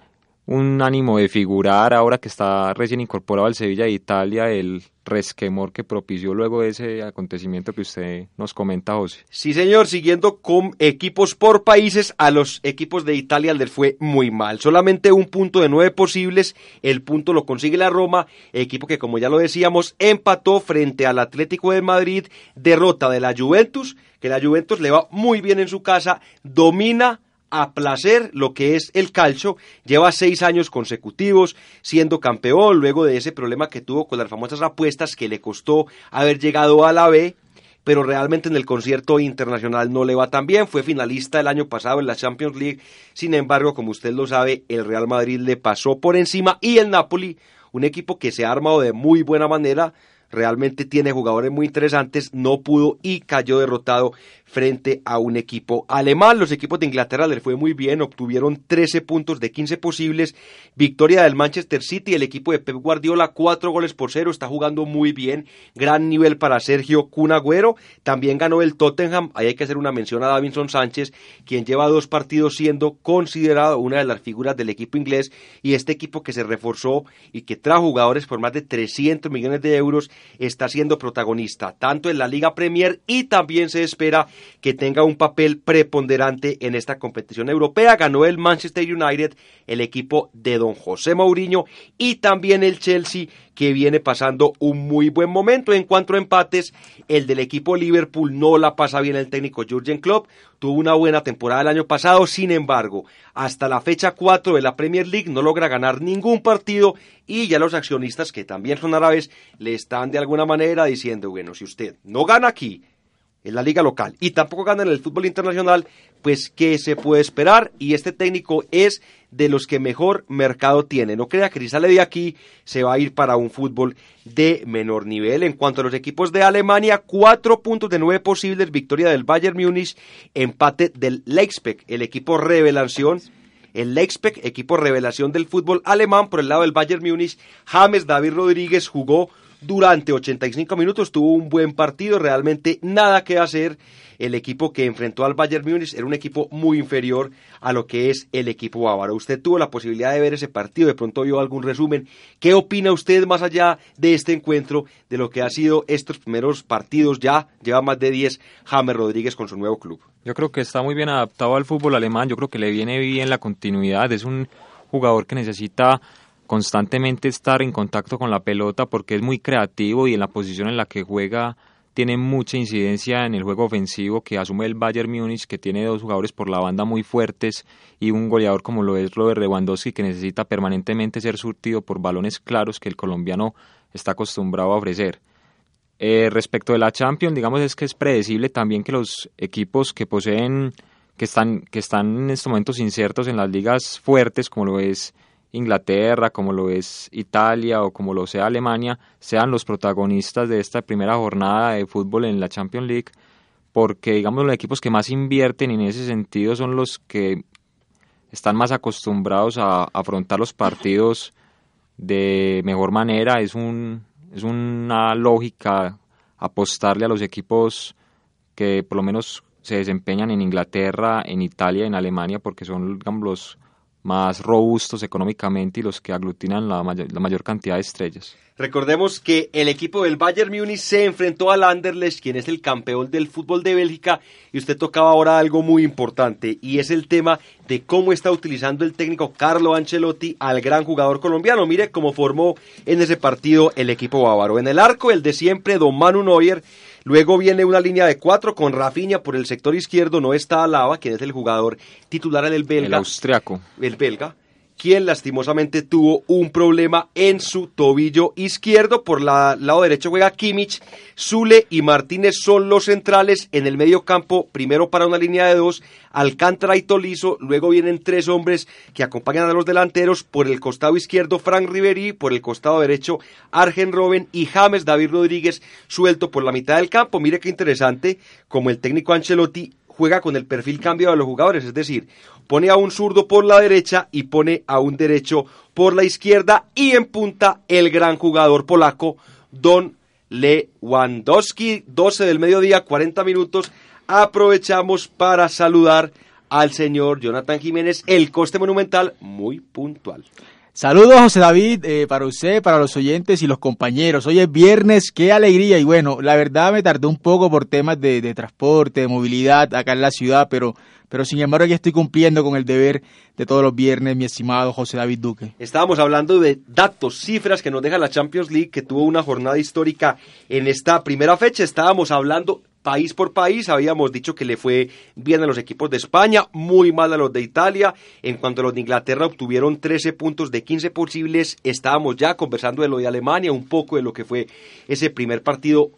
un ánimo de figurar ahora que está recién incorporado al Sevilla de Italia, el resquemor que propició luego ese acontecimiento que usted nos comenta, José. Sí, señor, siguiendo con equipos por países, a los equipos de Italia les fue muy mal. Solamente un punto de nueve posibles, el punto lo consigue la Roma, equipo que como ya lo decíamos, empató frente al Atlético de Madrid, derrota de la Juventus, que la Juventus le va muy bien en su casa, domina a placer lo que es el calcio. Lleva seis años consecutivos siendo campeón luego de ese problema que tuvo con las famosas apuestas que le costó haber llegado a la B. Pero realmente en el concierto internacional no le va tan bien. Fue finalista el año pasado en la Champions League. Sin embargo, como usted lo sabe, el Real Madrid le pasó por encima y el Napoli, un equipo que se ha armado de muy buena manera, realmente tiene jugadores muy interesantes, no pudo y cayó derrotado frente a un equipo alemán. Los equipos de Inglaterra les fue muy bien, obtuvieron 13 puntos de 15 posibles. Victoria del Manchester City, el equipo de Pep Guardiola, 4 goles por 0, está jugando muy bien. Gran nivel para Sergio Cunagüero. También ganó el Tottenham, ahí hay que hacer una mención a Davinson Sánchez, quien lleva dos partidos siendo considerado una de las figuras del equipo inglés y este equipo que se reforzó y que trajo jugadores por más de 300 millones de euros está siendo protagonista tanto en la Liga Premier y también se espera que tenga un papel preponderante en esta competición europea. Ganó el Manchester United, el equipo de don José Mourinho y también el Chelsea que viene pasando un muy buen momento. En cuanto a empates, el del equipo Liverpool no la pasa bien el técnico Jurgen Klopp. Tuvo una buena temporada el año pasado, sin embargo, hasta la fecha 4 de la Premier League no logra ganar ningún partido y ya los accionistas, que también son árabes, le están de alguna manera diciendo, bueno, si usted no gana aquí, en la liga local y tampoco gana en el fútbol internacional, pues ¿qué se puede esperar? Y este técnico es de los que mejor mercado tiene. No crea que si sale de aquí se va a ir para un fútbol de menor nivel. En cuanto a los equipos de Alemania, cuatro puntos de nueve posibles, victoria del Bayern Múnich, empate del Leipzig, el equipo revelación. El Leipzig, equipo revelación del fútbol alemán, por el lado del Bayern Múnich, James David Rodríguez jugó durante 85 minutos, tuvo un buen partido, realmente nada que hacer el equipo que enfrentó al Bayern Múnich era un equipo muy inferior a lo que es el equipo bávaro. Usted tuvo la posibilidad de ver ese partido, de pronto vio algún resumen. ¿Qué opina usted más allá de este encuentro, de lo que ha sido estos primeros partidos? Ya lleva más de 10 James Rodríguez con su nuevo club. Yo creo que está muy bien adaptado al fútbol alemán, yo creo que le viene bien la continuidad, es un jugador que necesita constantemente estar en contacto con la pelota porque es muy creativo y en la posición en la que juega tiene mucha incidencia en el juego ofensivo que asume el Bayern Múnich, que tiene dos jugadores por la banda muy fuertes y un goleador como lo es Robert Lewandowski, que necesita permanentemente ser surtido por balones claros que el colombiano está acostumbrado a ofrecer. Eh, respecto de la Champions, digamos es que es predecible también que los equipos que poseen, que están, que están en estos momentos insertos en las ligas fuertes, como lo es Inglaterra, como lo es Italia o como lo sea Alemania, sean los protagonistas de esta primera jornada de fútbol en la Champions League, porque digamos los equipos que más invierten en ese sentido son los que están más acostumbrados a afrontar los partidos de mejor manera, es un es una lógica apostarle a los equipos que por lo menos se desempeñan en Inglaterra, en Italia, en Alemania, porque son digamos, los más robustos económicamente y los que aglutinan la mayor, cantidad de estrellas. Recordemos que el equipo del Bayern Múnich se enfrentó al Anderlecht, quien es el campeón del fútbol de Bélgica, y usted tocaba ahora algo muy importante, y es el tema de cómo está utilizando el técnico Carlo Ancelotti al gran jugador colombiano. Mire cómo formó en ese partido el equipo bávaro. En el arco, el de siempre, Don Manu Neuer, Luego viene una línea de cuatro con Rafinha por el sector izquierdo, no está Alaba, quien es el jugador titular en el belga. El austriaco. El belga quien lastimosamente tuvo un problema en su tobillo izquierdo. Por el lado derecho juega Kimmich, Zule y Martínez son los centrales. En el medio campo, primero para una línea de dos, Alcántara y Tolizo. Luego vienen tres hombres que acompañan a los delanteros. Por el costado izquierdo, Frank Riveri. Por el costado derecho, Argen Robben y James David Rodríguez suelto por la mitad del campo. Mire qué interesante, como el técnico Ancelotti juega con el perfil cambio de los jugadores, es decir, pone a un zurdo por la derecha y pone a un derecho por la izquierda y en punta el gran jugador polaco Don Lewandowski, 12 del mediodía, 40 minutos. Aprovechamos para saludar al señor Jonathan Jiménez, el coste monumental muy puntual. Saludos José David, eh, para usted, para los oyentes y los compañeros. Hoy es viernes, qué alegría y bueno, la verdad me tardé un poco por temas de, transporte, de movilidad acá en la ciudad, pero, pero sin embargo ya estoy cumpliendo con el deber de todos los viernes, mi estimado José David Duque. Estábamos hablando de datos, cifras que nos deja la Champions League, que tuvo una jornada histórica en esta primera fecha. Estábamos hablando país por país. Habíamos dicho que le fue bien a los equipos de España, muy mal a los de Italia. En cuanto a los de Inglaterra, obtuvieron 13 puntos de 15 posibles. Estábamos ya conversando de lo de Alemania, un poco de lo que fue ese primer partido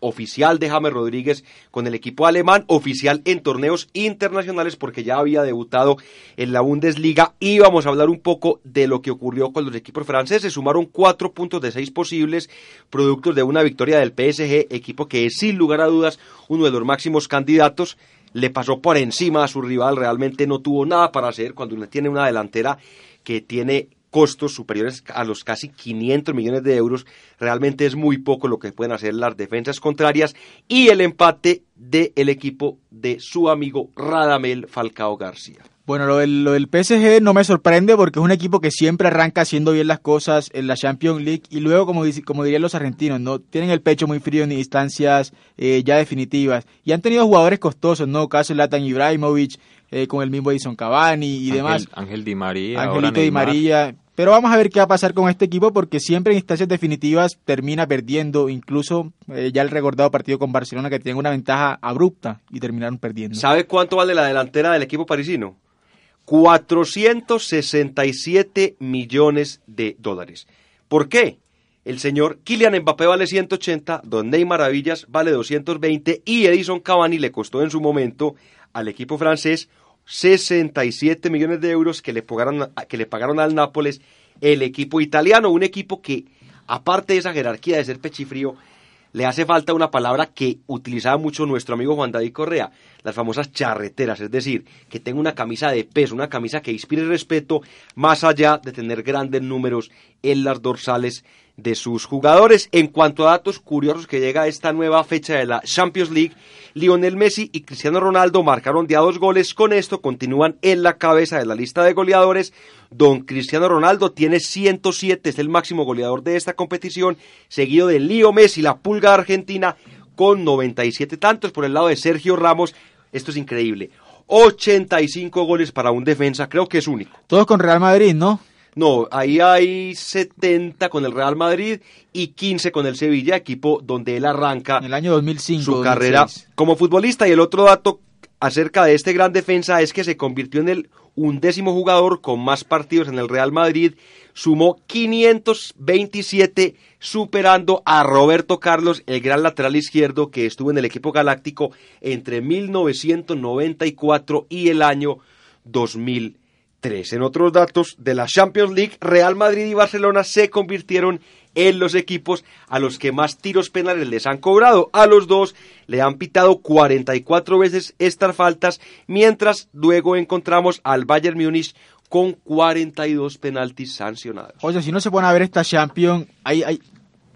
oficial de James Rodríguez con el equipo alemán, oficial en torneos internacionales porque ya había debutado en la Bundesliga. Y vamos a hablar un poco de lo que ocurrió con los equipos franceses. Sumaron cuatro puntos de seis posibles, productos de una victoria del PSG, equipo que es sin lugar a dudas uno de los máximos candidatos. Le pasó por encima a su rival, realmente no tuvo nada para hacer cuando uno tiene una delantera que tiene costos superiores a los casi 500 millones de euros. Realmente es muy poco lo que pueden hacer las defensas contrarias y el empate del equipo de su amigo Radamel Falcao García. Bueno, lo del, PSG no me sorprende porque es un equipo que siempre arranca haciendo bien las cosas en la Champions League y luego, como, como dirían los argentinos, no tienen el pecho muy frío en instancias eh, ya definitivas. Y han tenido jugadores costosos, ¿no? Caso Latan Ibrahimovic, eh, con el mismo Edison Cavani y demás. Ángel Di María. Angelito Di María. Pero vamos a ver qué va a pasar con este equipo porque siempre en instancias definitivas termina perdiendo, incluso eh, ya el recordado partido con Barcelona que tiene una ventaja abrupta y terminaron perdiendo. ¿Sabe cuánto vale la delantera del equipo parisino? 467 millones de dólares. ¿Por qué? el señor Kylian Mbappé vale 180, Don Neymar Maravillas vale 220 y Edison Cavani le costó en su momento al equipo francés 67 millones de euros que le pagaron, al Nápoles el equipo italiano, un equipo que aparte de esa jerarquía de ser pechifrío, le hace falta una palabra que utilizaba mucho nuestro amigo Juan David Correa, las famosas charreteras, es decir, que tenga una camisa de peso, una camisa que inspire respeto, más allá de tener grandes números en las dorsales de sus jugadores. En cuanto a datos curiosos que llega a esta nueva fecha de la Champions League, Lionel Messi y Cristiano Ronaldo marcaron ya dos goles. Con esto continúan en la cabeza de la lista de goleadores. Don Cristiano Ronaldo tiene 107, es el máximo goleador de esta competición, seguido de Leo Messi, la pulga argentina, con 97 tantos. Por el lado de Sergio Ramos, esto es increíble. 85 goles para un defensa, creo que es único. Todos con Real Madrid, ¿no? No, ahí hay 70 con el Real Madrid y 15 con el Sevilla, equipo donde él arranca en el año 2005, su carrera como futbolista. Y el otro dato acerca de este gran defensa es que se convirtió en el undécimo jugador con más partidos en el Real Madrid, sumó 527 superando a Roberto Carlos, el gran lateral izquierdo que estuvo en el equipo galáctico entre 1994 y el año 2000. En otros datos de la Champions League, Real Madrid y Barcelona se convirtieron en los equipos a los que más tiros penales les han cobrado. A los dos le han pitado 44 veces estas faltas, mientras luego encontramos al Bayern Múnich con 42 penaltis sancionados. Oye, si no se pone a ver esta Champions, hay, hay,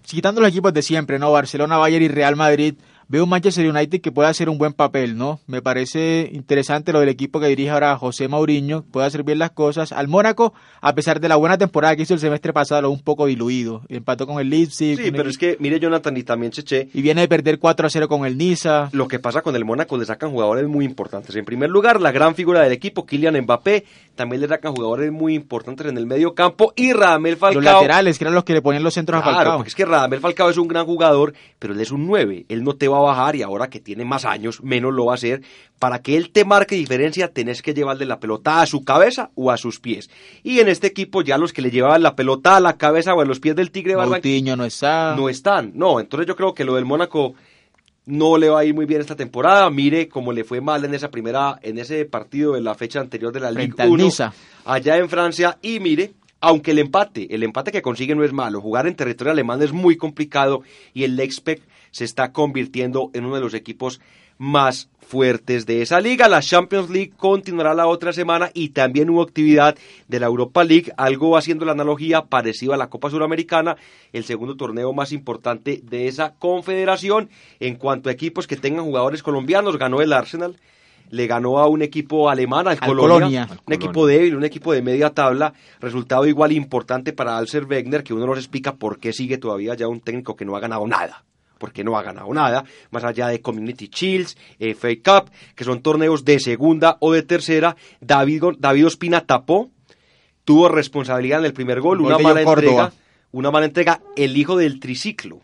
quitando los equipos de siempre, ¿no? Barcelona, Bayern y Real Madrid, veo un Manchester United que puede hacer un buen papel, ¿no? Me parece interesante lo del equipo que dirige ahora José Mauriño, puede hacer bien las cosas. Al Mónaco, a pesar de la buena temporada que hizo el semestre pasado, lo un poco diluido. Empató con el Leipzig. Sí, pero es que, mire Jonathan y también Cheche. Y viene de perder 4 a 0 con el Niza. Lo que pasa con el Mónaco, le sacan jugadores muy importantes. En primer lugar, la gran figura del equipo, Kylian Mbappé, también le sacan jugadores muy importantes en el medio campo y Radamel Falcao. Los laterales, que eran los que le ponían los centros claro, a Falcao. porque es que Radamel Falcao es un gran jugador, pero él es un 9. Él no te va a bajar y ahora que tiene más años, menos lo va a hacer. Para que él te marque diferencia, tenés que llevarle la pelota a su cabeza o a sus pies. Y en este equipo ya los que le llevaban la pelota a la cabeza o a los pies del Tigre Barranquilla no está. No están. No, entonces yo creo que lo del Mónaco no le va a ir muy bien esta temporada. Mire cómo le fue mal en esa primera, en ese partido de la fecha anterior de la Ligue 1 allá en Francia. Y mire, aunque el empate, el empate que consigue no es malo, jugar en territorio alemán es muy complicado y el Lexpec se está convirtiendo en uno de los equipos más fuertes de esa liga. La Champions League continuará la otra semana y también hubo actividad de la Europa League, algo haciendo la analogía parecida a la Copa Suramericana, el segundo torneo más importante de esa confederación. En cuanto a equipos que tengan jugadores colombianos, ganó el Arsenal. Le ganó a un equipo alemán, al, Colonia, un equipo débil, un equipo de media tabla, resultado igual importante para Alcer Wegner, que uno nos explica por qué sigue todavía ya un técnico que no ha ganado nada porque no ha ganado nada, más allá de Community Shields, FA Cup, que son torneos de segunda o de tercera. David, David Ospina tapó, tuvo responsabilidad en el primer gol, una mala entrega, una mala entrega, el hijo del triciclo.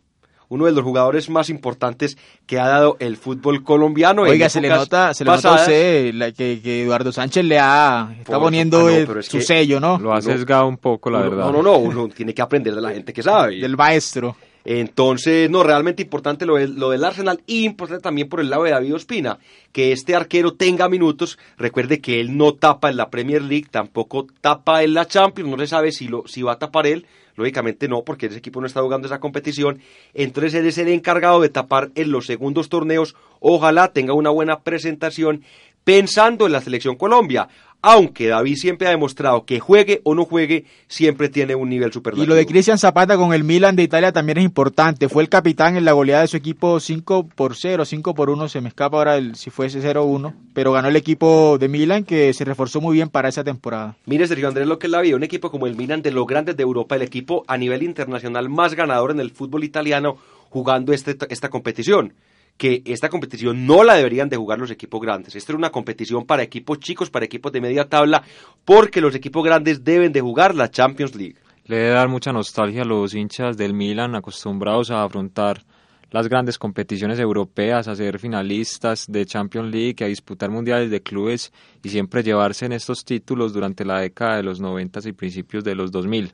Uno de los jugadores más importantes que ha dado el fútbol colombiano. Oiga, se le nota, se le nota a usted que, Eduardo Sánchez le ha está poniendo ah, su sello, ¿no? Lo ha sesgado un poco, la verdad. No, no, no, uno tiene que aprender de la gente que sabe. Del maestro. Entonces, no, realmente importante lo, lo, del Arsenal y importante también por el lado de David Ospina, que este arquero tenga minutos. Recuerde que él no tapa en la Premier League, tampoco tapa en la Champions, no se sabe si, lo, si va a tapar él, lógicamente no, porque ese equipo no está jugando esa competición. Entonces él es el encargado de tapar en los segundos torneos. Ojalá tenga una buena presentación pensando en la selección Colombia aunque David siempre ha demostrado que juegue o no juegue, siempre tiene un nivel superlativo. Y lo de Cristian Zapata con el Milan de Italia también es importante. Fue el capitán en la goleada de su equipo 5 por 0, 5 por 1, se me escapa ahora el, si fuese 0-1, pero ganó el equipo de Milan que se reforzó muy bien para esa temporada. Mire, Sergio Andrés, lo que es la vida, un equipo como el Milan de los grandes de Europa, el equipo a nivel internacional más ganador en el fútbol italiano jugando este, esta competición que esta competición no la deberían de jugar los equipos grandes. Esta es una competición para equipos chicos, para equipos de media tabla, porque los equipos grandes deben de jugar la Champions League. Le debe dar mucha nostalgia a los hinchas del Milan acostumbrados a afrontar las grandes competiciones europeas, a ser finalistas de Champions League, a disputar mundiales de clubes y siempre llevarse en estos títulos durante la década de los 90 y principios de los 2000.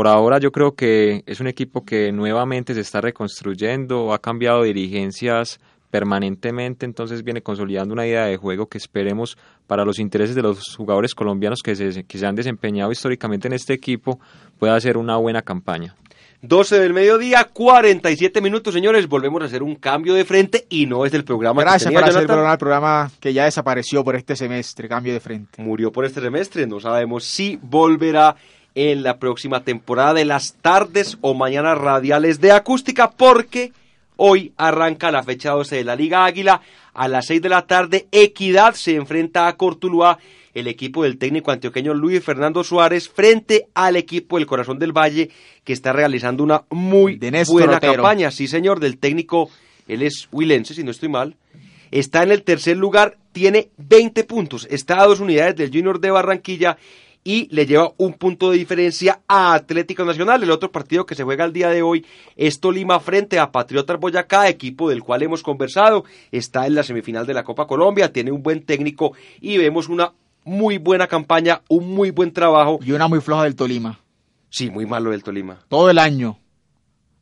Por ahora yo creo que es un equipo que nuevamente se está reconstruyendo, ha cambiado dirigencias permanentemente, entonces viene consolidando una idea de juego que esperemos para los intereses de los jugadores colombianos que se, que se han desempeñado históricamente en este equipo pueda ser una buena campaña. 12 del mediodía, 47 minutos, señores. Volvemos a hacer un cambio de frente y no es del programa Gracias por hacer el Jonathan. programa, el programa que ya desapareció por este semestre, cambio de frente. Murió por este semestre, no sabemos si volverá en la próxima temporada de las tardes o mañanas radiales de acústica porque hoy arranca la fecha 12 de la Liga Águila a las 6 de la tarde. Equidad se enfrenta a Cortuluá, el equipo del técnico antioqueño Luis Fernando Suárez frente al equipo del Corazón del Valle que está realizando una muy buena Otero. campaña. Sí, señor, del técnico, él es Huilense, si no estoy mal. Está en el tercer lugar, tiene 20 puntos. Está a dos unidades del Junior de Barranquilla y le lleva un punto de diferencia a Atlético Nacional. El otro partido que se juega el día de hoy es Tolima frente a Patriotas Boyacá, equipo del cual hemos conversado. Está en la semifinal de la Copa Colombia, tiene un buen técnico y vemos una muy buena campaña, un muy buen trabajo. Y una muy floja del Tolima. Sí, muy malo del Tolima. Todo el año.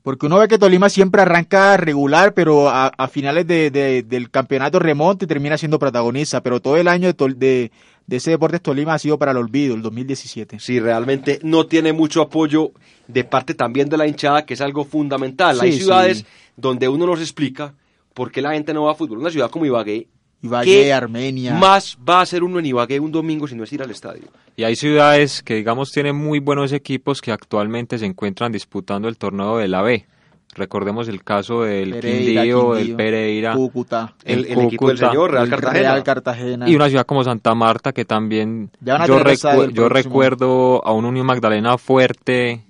Porque uno ve que Tolima siempre arranca regular, pero a, a finales de- de- del campeonato remonta y termina siendo protagonista. Pero todo el año de, de ese Deportes Tolima ha sido para el olvido, el 2017. Sí, realmente no tiene mucho apoyo de parte también de la hinchada, que es algo fundamental. Hay ciudades sí. donde uno nos explica por qué la gente no va a fútbol. Una ciudad como Ibagué, Ibagué, ¿Qué Armenia. más va a hacer uno en Ibagué un domingo si no es ir al estadio? Y hay ciudades que, digamos, tienen muy buenos equipos que actualmente se encuentran disputando el torneo de la B. Recordemos el caso del Pereira, Quindío, del Pereira. Cúcuta. El, El el equipo del Cúcuta, señor, Real el Cartagena. Real Cartagena. Y una ciudad como Santa Marta que también yo, recuerdo a un Unión Magdalena fuerte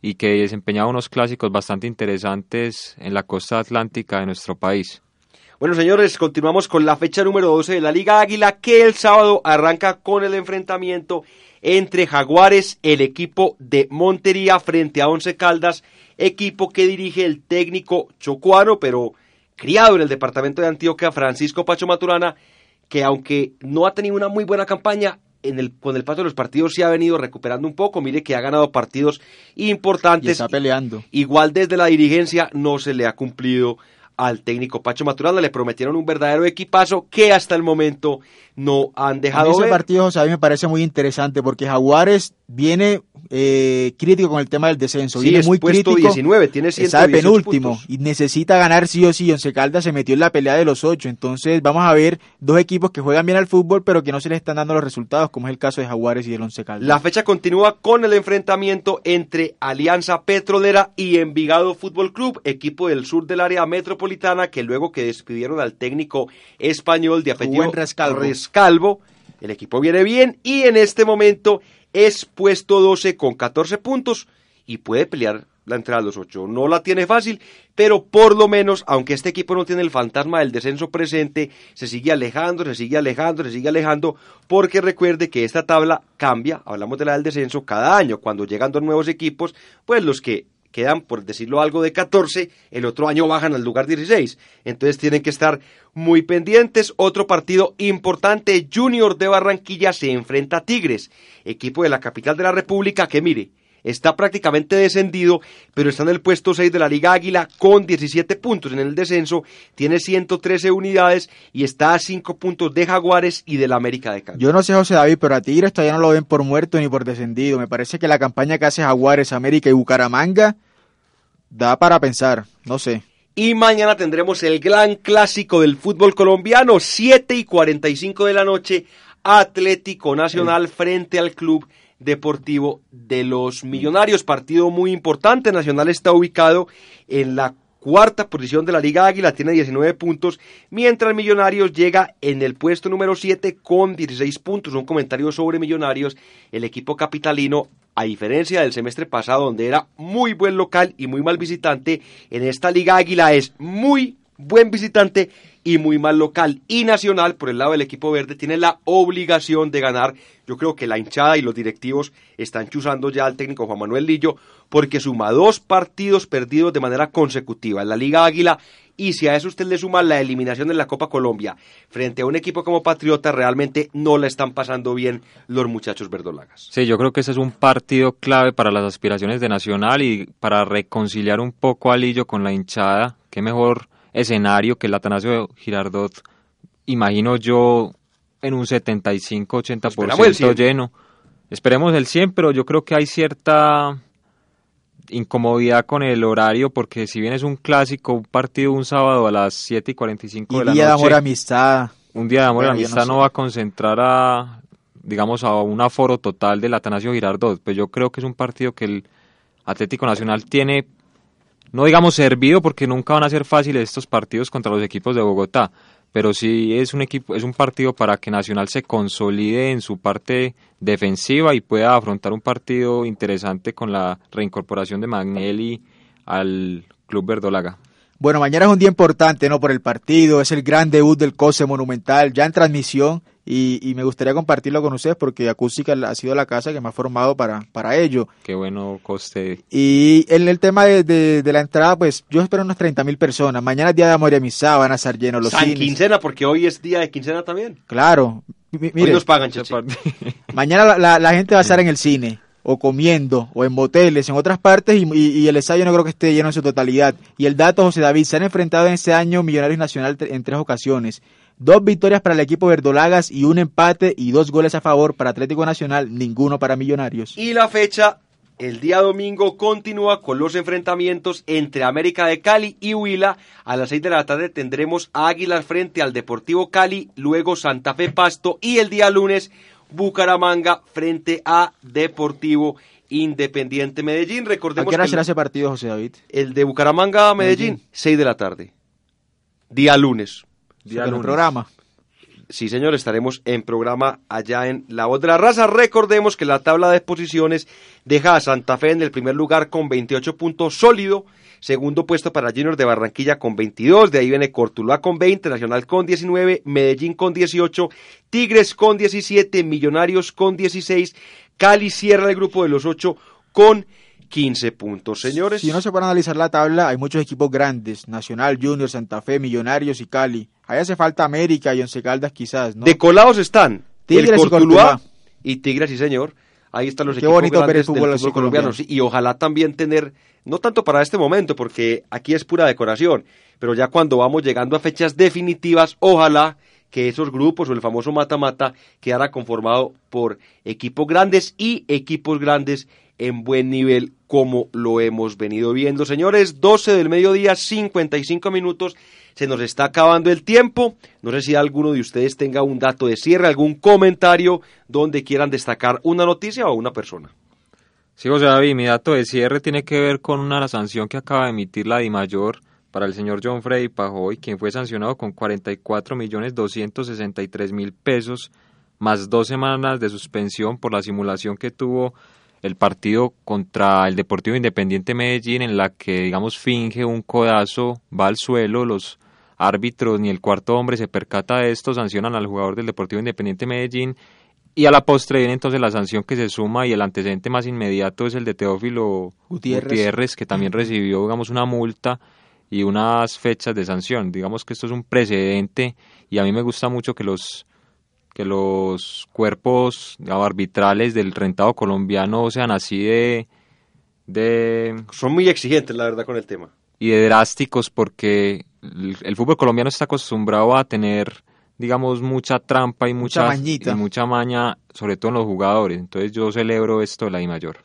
y que desempeñaba unos clásicos bastante interesantes en la costa atlántica de nuestro país. Bueno, señores, continuamos con la fecha número 12 de la Liga Águila, que el sábado arranca con el enfrentamiento entre Jaguares, el equipo de Montería, frente a Once Caldas, equipo que dirige el técnico chocuano, pero criado en el departamento de Antioquia, Francisco Pacho Maturana, que aunque no ha tenido una muy buena campaña, en el, con el paso de los partidos sí ha venido recuperando un poco. Mire que ha ganado partidos y importantes. está peleando. Igual desde la dirigencia no se le ha cumplido al técnico Pacho Maturana, le prometieron un verdadero equipazo que hasta el momento no han dejado ese ver. partido, José, a mí me parece muy interesante porque Jaguares viene eh, crítico con el tema del descenso. Sí, viene es muy puesto crítico. 19, tiene Está de 118 penúltimo puntos. y necesita ganar sí o sí. Once Caldas se metió en la pelea de los ocho. Entonces vamos a ver dos equipos que juegan bien al fútbol pero que no se les están dando los resultados, como es el caso de Jaguares y del Once Caldas. La fecha continúa con el enfrentamiento entre Alianza Petrolera y Envigado Fútbol Club, equipo del sur del área metropolitana que luego que despidieron al técnico español de apellido Rescalvo. Rescalvo, el equipo viene bien y en este momento es puesto 12 con 14 puntos y puede pelear la entrada a los 8. No la tiene fácil, pero por lo menos, aunque este equipo no tiene el fantasma del descenso presente, se sigue alejando, se sigue alejando, se sigue alejando, porque recuerde que esta tabla cambia, hablamos de la del descenso, cada año, cuando llegan dos nuevos equipos, pues los que quedan, por decirlo algo, de 14, el otro año bajan al lugar 16. Entonces tienen que estar muy pendientes. Otro partido importante, Junior de Barranquilla se enfrenta a Tigres, equipo de la capital de la República que mire, está prácticamente descendido, pero está en el puesto 6 de la Liga Águila con 17 puntos en el descenso, tiene 113 unidades y está a 5 puntos de Jaguares y del América de Cali. Yo no sé, José David, pero a Tigres todavía no lo ven por muerto ni por descendido. Me parece que la campaña que hace Jaguares, América y Bucaramanga da para pensar. No sé. Y mañana tendremos el gran clásico del fútbol colombiano, 7 y 45 de la noche, Atlético Nacional frente al Club Deportivo de los Millonarios. Partido muy importante. Nacional está ubicado en la cuarta posición de la Liga Águila, tiene 19 puntos, mientras Millonarios llega en el puesto número 7 con 16 puntos. Un comentario sobre Millonarios, el equipo capitalino, a diferencia del semestre pasado, donde era muy buen local y muy mal visitante, en esta Liga Águila es muy buen visitante y muy mal local. Y Nacional, por el lado del equipo verde, tiene la obligación de ganar. Yo creo que la hinchada y los directivos están chuzando ya al técnico Juan Manuel Lillo porque suma dos partidos perdidos de manera consecutiva en la Liga Águila y si a eso usted le suma la eliminación en la Copa Colombia frente a un equipo como Patriota, realmente no la están pasando bien los muchachos verdolagas. Sí, yo creo que ese es un partido clave para las aspiraciones de Nacional y para reconciliar un poco a Lillo con la hinchada. Qué mejor escenario que el Atanasio Girardot, imagino yo, en un 75-80% lleno. Esperemos el 100, pero yo creo que hay cierta incomodidad con el horario porque si bien es un clásico, un partido un sábado a las 7 y 45 de la noche. Un día de amor amistad. Un día de amor y amistad no, va a concentrar a, digamos, a un aforo total del Atanasio Girardot. Pues yo creo que es un partido que el Atlético Nacional tiene, no digamos servido porque nunca van a ser fáciles estos partidos contra los equipos de Bogotá, pero sí es un equipo, es un partido para que Nacional se consolide en su parte defensiva y pueda afrontar un partido interesante con la reincorporación de Magnelli al Club Verdolaga. Bueno, mañana es un día importante, ¿no? Por el partido, es el gran debut del COSE Monumental, ya en transmisión, y, me gustaría compartirlo con ustedes porque Acústica ha sido la casa que me ha formado para, para ello. Qué bueno coste. Y en el tema de, la entrada, pues yo espero unas 30 mil personas. Mañana es día de amor y amistad, van a estar llenos los San quincena, porque hoy es día de quincena también. Claro. hoy nos pagan, (laughs) Mañana la, gente va a estar en el cine o comiendo, o en moteles, en otras partes, y, y, el ensayo no creo que esté lleno en su totalidad. Y el dato, José David, se han enfrentado en este año Millonarios Nacional en tres ocasiones. Dos victorias para el equipo verdolagas y un empate y dos goles a favor para Atlético Nacional, ninguno para Millonarios. Y la fecha, el día domingo, continúa con los enfrentamientos entre América de Cali y Huila. A las seis de la tarde tendremos a Águilas frente al Deportivo Cali, luego Santa Fe Pasto y el día lunes Bucaramanga frente a Deportivo Independiente Medellín. Recordemos ¿A qué hora será ese partido, José David? El de Bucaramanga a Medellín, seis de la tarde. Día lunes. Día lunes. programa. Sí, señor, estaremos en programa allá en La Voz de la Raza. Recordemos que la tabla de posiciones deja a Santa Fe en el primer lugar con 28 puntos sólido. Segundo puesto para Junior de Barranquilla con 22. De ahí viene Cortuluá con 20, Nacional con 19, Medellín con 18, Tigres con 17, Millonarios con 16, Cali cierra el grupo de los 8 con 15 puntos, señores. Si uno se para analizar la tabla, hay muchos equipos grandes, Nacional, Junior, Santa Fe, Millonarios y Cali. Ahí hace falta América y Once Caldas quizás, ¿no? De colados están Tigres y y Tigres, sí señor. Ahí están los equipos bonito grandes ver el fútbol, colombiano. y ojalá también tener, no tanto para este momento, porque aquí es pura decoración, pero ya cuando vamos llegando a fechas definitivas, ojalá que esos grupos o el famoso mata-mata quedara conformado por equipos grandes y equipos grandes en buen nivel como lo hemos venido viendo. Señores, 12 del mediodía, 55 minutos. Se nos está acabando el tiempo. No sé si alguno de ustedes tenga un dato de cierre, algún comentario donde quieran destacar una noticia o una persona. Sí, José David, mi dato de cierre tiene que ver con una sanción que acaba de emitir la DIMAYOR para el señor John Freddy Pajoy, quien fue sancionado con 44 millones 263 mil pesos, más dos semanas de suspensión por la simulación que tuvo el partido contra el Deportivo Independiente Medellín, en la que, digamos, finge un codazo, va al suelo, los árbitros ni el cuarto hombre se percata de esto, sancionan al jugador del Deportivo Independiente Medellín y a la postre viene entonces la sanción que se suma y el antecedente más inmediato es el de Teófilo Gutiérrez, que también recibió digamos una multa y unas fechas de sanción. Digamos que esto es un precedente y a mí me gusta mucho que los que los cuerpos arbitrales del rentado colombiano sean así de, de son muy exigentes la verdad con el tema y de drásticos porque el, fútbol colombiano está acostumbrado a tener, digamos, mucha trampa y mucha, mucha maña, sobre todo en los jugadores. Entonces yo celebro esto de la I mayor.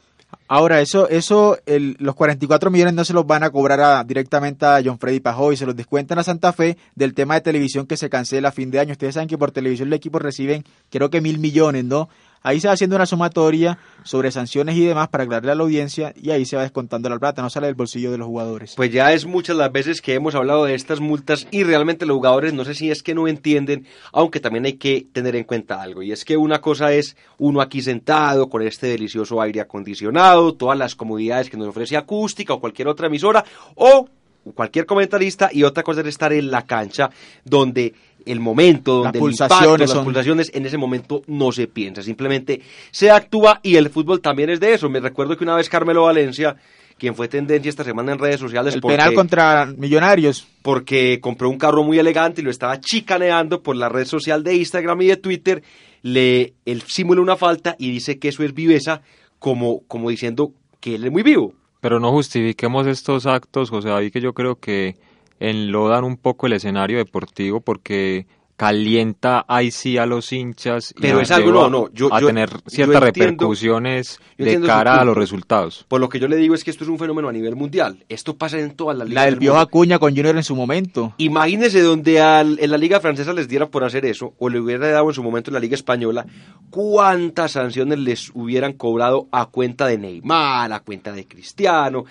Ahora, eso, eso los 44 millones no se los van a cobrar directamente a John Freddy Pajoy, se los descuentan a Santa Fe del tema de televisión que se cancela a fin de año. Ustedes saben que por televisión los equipos reciben creo que mil millones, ¿no? Ahí se va haciendo una sumatoria sobre sanciones y demás para aclararle a la audiencia y ahí se va descontando la plata, no sale del bolsillo de los jugadores. Pues ya es muchas las veces que hemos hablado de estas multas y realmente los jugadores no sé si es que no entienden, aunque también hay que tener en cuenta algo y es que una cosa es uno aquí sentado con este delicioso aire acondicionado, todas las comodidades que nos ofrece acústica o cualquier otra emisora o cualquier comentarista y otra cosa es estar en la cancha donde el momento, donde las pulsaciones, las pulsaciones, en ese momento no se piensa, simplemente se actúa y el fútbol también es de eso. Me recuerdo que una vez Carmelo Valencia quien fue tendencia esta semana en redes sociales. El penal contra Millonarios. Porque compró un carro muy elegante y lo estaba chicaneando por la red social de Instagram y de Twitter. Le, él simula una falta y dice que eso es viveza, como, como diciendo que él es muy vivo. Pero no justifiquemos estos actos, José David, que yo creo que enlodan un poco el escenario deportivo porque calienta ahí sí a los hinchas pero es algo no, no yo, a tener ciertas repercusiones de cara a los resultados. Por lo que yo le digo es que esto es un fenómeno a nivel mundial. Esto pasa en todas las ligas. La del viejo Acuña con Junior en su momento. Imagínese donde al, en la liga francesa les diera por hacer eso o le hubiera dado en su momento en la liga española cuántas sanciones les hubieran cobrado a cuenta de Neymar, a cuenta de Cristiano.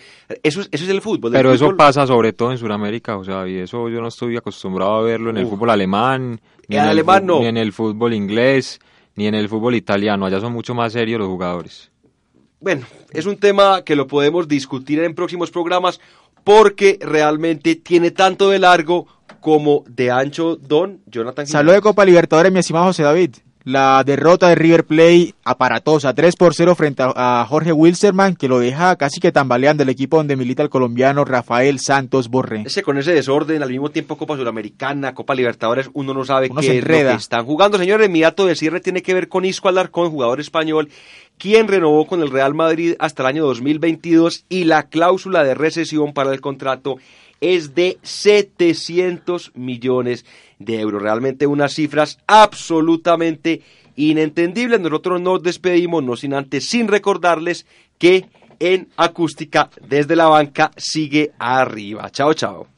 Eso es, eso es el fútbol. Pero eso pasa sobre todo en Sudamérica, o sea, y eso yo no estoy acostumbrado a verlo en el fútbol alemán ni en, el, Ni en el fútbol inglés, ni en el fútbol italiano. Allá son mucho más serios los jugadores. Bueno, es un tema que lo podemos discutir en próximos programas porque realmente tiene tanto de largo como de ancho Don Jonathan. Saludos de Copa Libertadores, mi estimado José David la derrota de River Plate aparatosa, 3 por 0 frente a, Jorge Wilstermann, que lo deja casi que tambaleando el equipo donde milita el colombiano Rafael Santos Borré. Ese con ese desorden, al mismo tiempo Copa Sudamericana, Copa Libertadores, uno no sabe qué es lo que están jugando. Señores, mi dato de cierre tiene que ver con Isco Alarcón, jugador español, quien renovó con el Real Madrid hasta el año 2022 y la cláusula de recesión para el contrato es de 700 millones de euros. Realmente unas cifras absolutamente inentendibles. Nosotros nos despedimos, no sin antes, sin recordarles que en acústica desde la banca sigue arriba. Chao, chao.